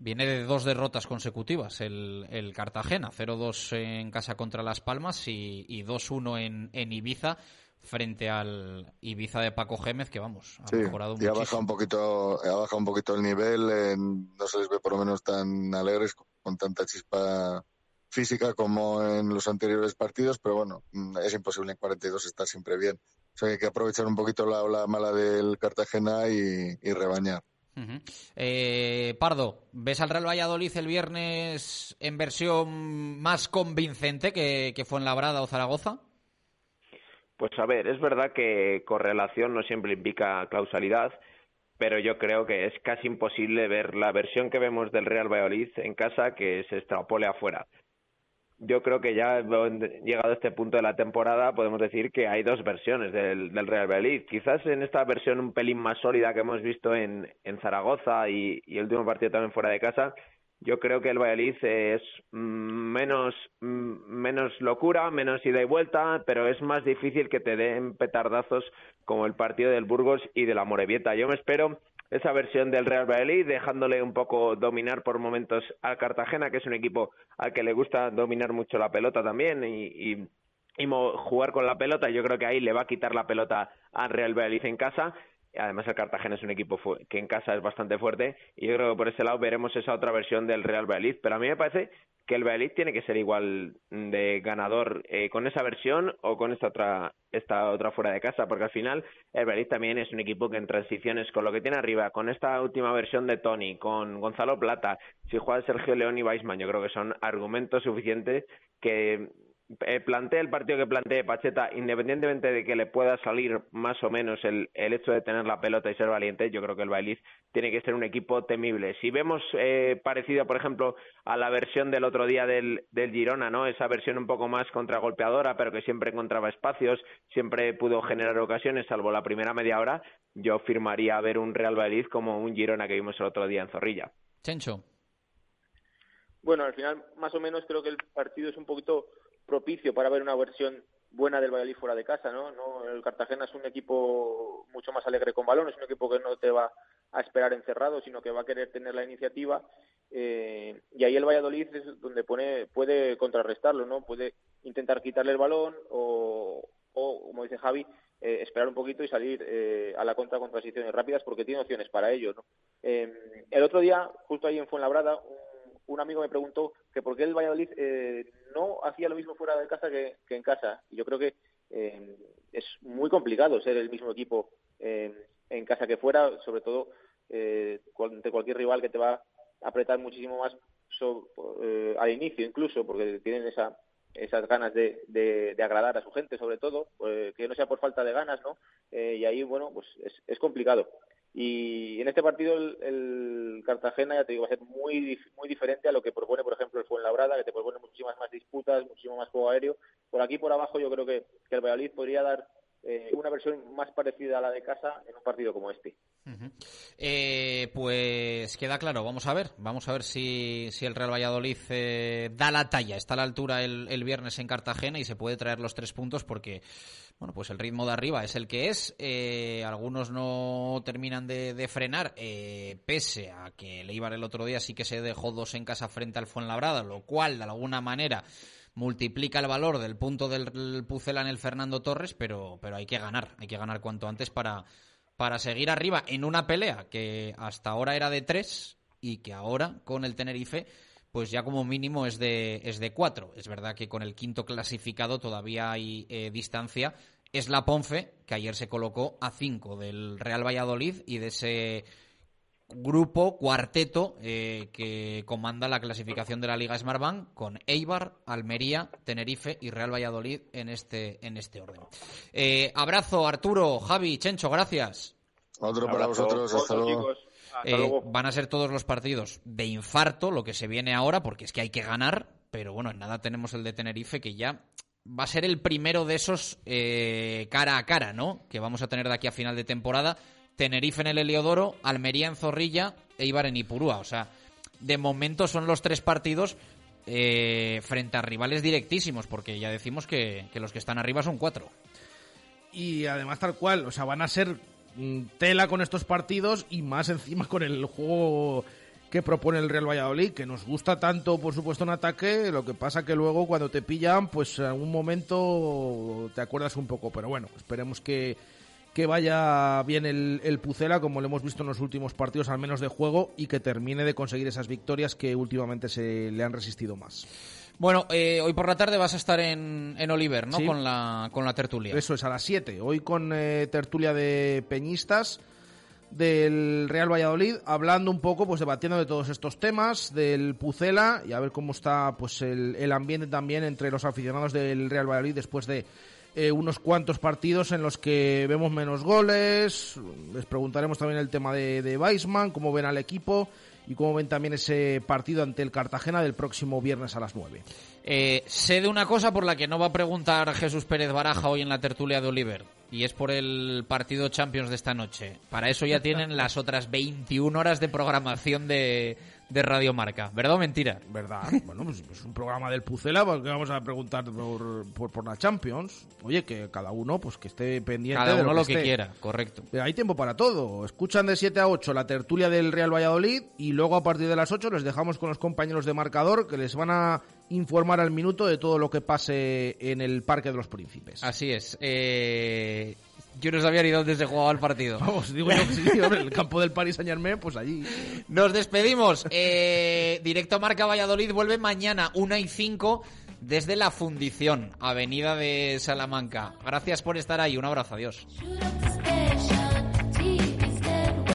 Viene de dos derrotas consecutivas el, el Cartagena, 0-2 en casa contra Las Palmas y, y 2-1 en, en Ibiza frente al Ibiza de Paco Gémez, que vamos, ha mejorado y ha bajado un poquito, ha bajado un poquito el nivel, no se les ve por lo menos tan alegres, con tanta chispa física como en los anteriores partidos, pero bueno, mm, es imposible en 42 estar siempre bien. O sea que hay que aprovechar un poquito la ola mala del Cartagena y, rebañar. Eh, Pardo, ¿ves al Real Valladolid el viernes en versión más convincente que, que fue en Labrada o Zaragoza? Pues a ver, es verdad que correlación no siempre implica causalidad, pero yo creo que es casi imposible ver la versión que vemos del Real Valladolid en casa que se extrapole afuera yo creo que ya llegado a este punto de la temporada podemos decir que hay dos versiones del, del Real Valladolid. Quizás en esta versión un pelín más sólida que hemos visto en, en Zaragoza y, y el último partido también fuera de casa, yo creo que el Valladolid es menos, menos locura, menos ida y vuelta, pero es más difícil que te den petardazos como el partido del Burgos y de la Morevieta. Yo me espero esa versión del Real Valladolid, dejándole un poco dominar por momentos al Cartagena, que es un equipo al que le gusta dominar mucho la pelota también y, y, jugar con la pelota. Yo creo que ahí le va a quitar la pelota al Real Valladolid en casa Además, el Cartagena es un equipo que en casa es bastante fuerte y yo creo que por ese lado veremos esa otra versión del Real Valladolid. Pero a mí me parece que el Valladolid tiene que ser igual de ganador eh, con esa versión o con esta otra, esta otra fuera de casa, porque al final el Valladolid también es un equipo que en transiciones con lo que tiene arriba, con esta última versión de Tony, con Gonzalo Plata, si juega Sergio León y Weisman, yo creo que son argumentos suficientes que eh, plantee el partido que plantee Pacheta, independientemente de que le pueda salir más o menos el, el hecho de tener la pelota y ser valiente, yo creo que el Bailiz tiene que ser un equipo temible. Si vemos eh, parecido, por ejemplo, a la versión del otro día del, del Girona, ¿no? Esa versión un poco más contragolpeadora, pero que siempre encontraba espacios, siempre pudo generar ocasiones, salvo la primera media hora, yo firmaría ver un Real Bailiz como un Girona que vimos el otro día en Zorrilla. Chencho. Bueno, al final, más o menos creo que el partido es un poquito propicio para ver una versión buena del Valladolid fuera de casa, ¿no? ¿no? El Cartagena es un equipo mucho más alegre con balón, es un equipo que no te va a esperar encerrado, sino que va a querer tener la iniciativa eh, y ahí el Valladolid es donde pone puede contrarrestarlo, ¿no? Puede intentar quitarle el balón o, como dice Javi, eh, esperar un poquito y salir eh, a la contra con transiciones rápidas porque tiene opciones para ello, ¿no? el otro día, justo ahí en Fuenlabrada, un un amigo me preguntó que por qué el Valladolid eh, no hacía lo mismo fuera de casa que, en casa. Y yo creo que eh, es muy complicado ser el mismo equipo eh, en casa que fuera, sobre todo eh, ante cualquier rival que te va a apretar muchísimo más eh, al inicio incluso, porque tienen esa esas ganas de, de, agradar a su gente, sobre todo, eh, que no sea por falta de ganas, ¿no? Y ahí, bueno, pues es, es complicado. Y en este partido el, Cartagena, ya te digo, va a ser muy, muy diferente a lo que propone, por ejemplo, el Fuenlabrada, que te propone muchísimas más disputas, muchísimo más juego aéreo. Por aquí, por abajo, yo creo que, que el Valladolid podría dar eh, una versión más parecida a la de casa en un partido como este. Eh, pues queda claro, vamos a ver, vamos a ver si, si el Real Valladolid eh, da la talla, está a la altura el, el, viernes en Cartagena y se puede traer los tres puntos porque, bueno, pues el ritmo de arriba es el que es, algunos no terminan de, de frenar, pese a que el Eibar el otro día sí que se dejó dos en casa frente al Fuenlabrada, lo cual de alguna manera multiplica el valor del punto del Pucela en el Fernando Torres, pero, pero hay que ganar, hay que ganar cuanto antes para, para seguir arriba en una pelea que hasta ahora era de tres y que ahora con el Tenerife pues ya como mínimo es de, es de cuatro. Es verdad que con el quinto clasificado todavía hay eh, distancia. Es la Ponfe, que ayer se colocó a cinco del Real Valladolid y de ese grupo, cuarteto, eh, que comanda la clasificación de la Liga Smartbank con Eibar, Almería, Tenerife y Real Valladolid en este, en este orden. Eh, abrazo, Arturo, Javi, Chencho, gracias. Otro para vosotros, hasta luego. Eh, van a ser todos los partidos de infarto, lo que se viene ahora, porque es que hay que ganar, pero bueno, en nada tenemos el de Tenerife, que ya va a ser el primero de esos cara a cara, ¿no? Que vamos a tener de aquí a final de temporada Tenerife en el Heliodoro, Almería en Zorrilla e Ibar en Ipurúa. O sea, de momento son los tres partidos eh, frente a rivales directísimos, porque ya decimos que, los que están arriba son cuatro. Y además tal cual, o sea, van a ser mm, tela con estos partidos y más encima con el juego que propone el Real Valladolid, que nos gusta tanto, por supuesto, en ataque, lo que pasa que luego cuando te pillan, pues en algún momento te acuerdas un poco, pero bueno, esperemos que, que vaya bien el, el, Pucela, como lo hemos visto en los últimos partidos, al menos de juego, y que termine de conseguir esas victorias que últimamente se le han resistido más. Bueno, eh, hoy por la tarde vas a estar en, en Oliver, ¿no? Con, la, con la tertulia. Eso es, a las 7. Hoy con eh, tertulia de peñistas del Real Valladolid, hablando un poco, pues debatiendo de todos estos temas, del Pucela, y a ver cómo está pues el, el ambiente también entre los aficionados del Real Valladolid después de eh, unos cuantos partidos en los que vemos menos goles. Les preguntaremos también el tema de, de cómo ven al equipo y cómo ven también ese partido ante el Cartagena del próximo viernes a las 9. Eh, sé de una cosa por la que no va a preguntar Jesús Pérez Baraja hoy en la tertulia de Oliver, y es por el partido Champions de esta noche. Para eso ya tienen las otras 21 horas de programación de, de Radio Marca. ¿Verdad o mentira? ¿Verdad? <laughs> bueno, pues es un programa del Pucela porque vamos a preguntar por, por, la Champions. Oye, que cada uno pues que esté pendiente cada de uno lo que, quiera, correcto. Hay tiempo para todo. Escuchan de 7 a 8 la tertulia del Real Valladolid y luego a partir de las 8 les dejamos con los compañeros de marcador que les van a informar al minuto de todo lo que pase en el Parque de los Príncipes. Así es. Eh, yo no sabía ni dónde se jugaba el partido. Vamos, digo yo que sí, el campo del Paris Saint Germain, pues allí. Nos despedimos. Eh, directo Marca Valladolid vuelve mañana, 1 y 5, desde la Fundición, Avenida de Salamanca. Gracias por estar ahí, un abrazo, adiós.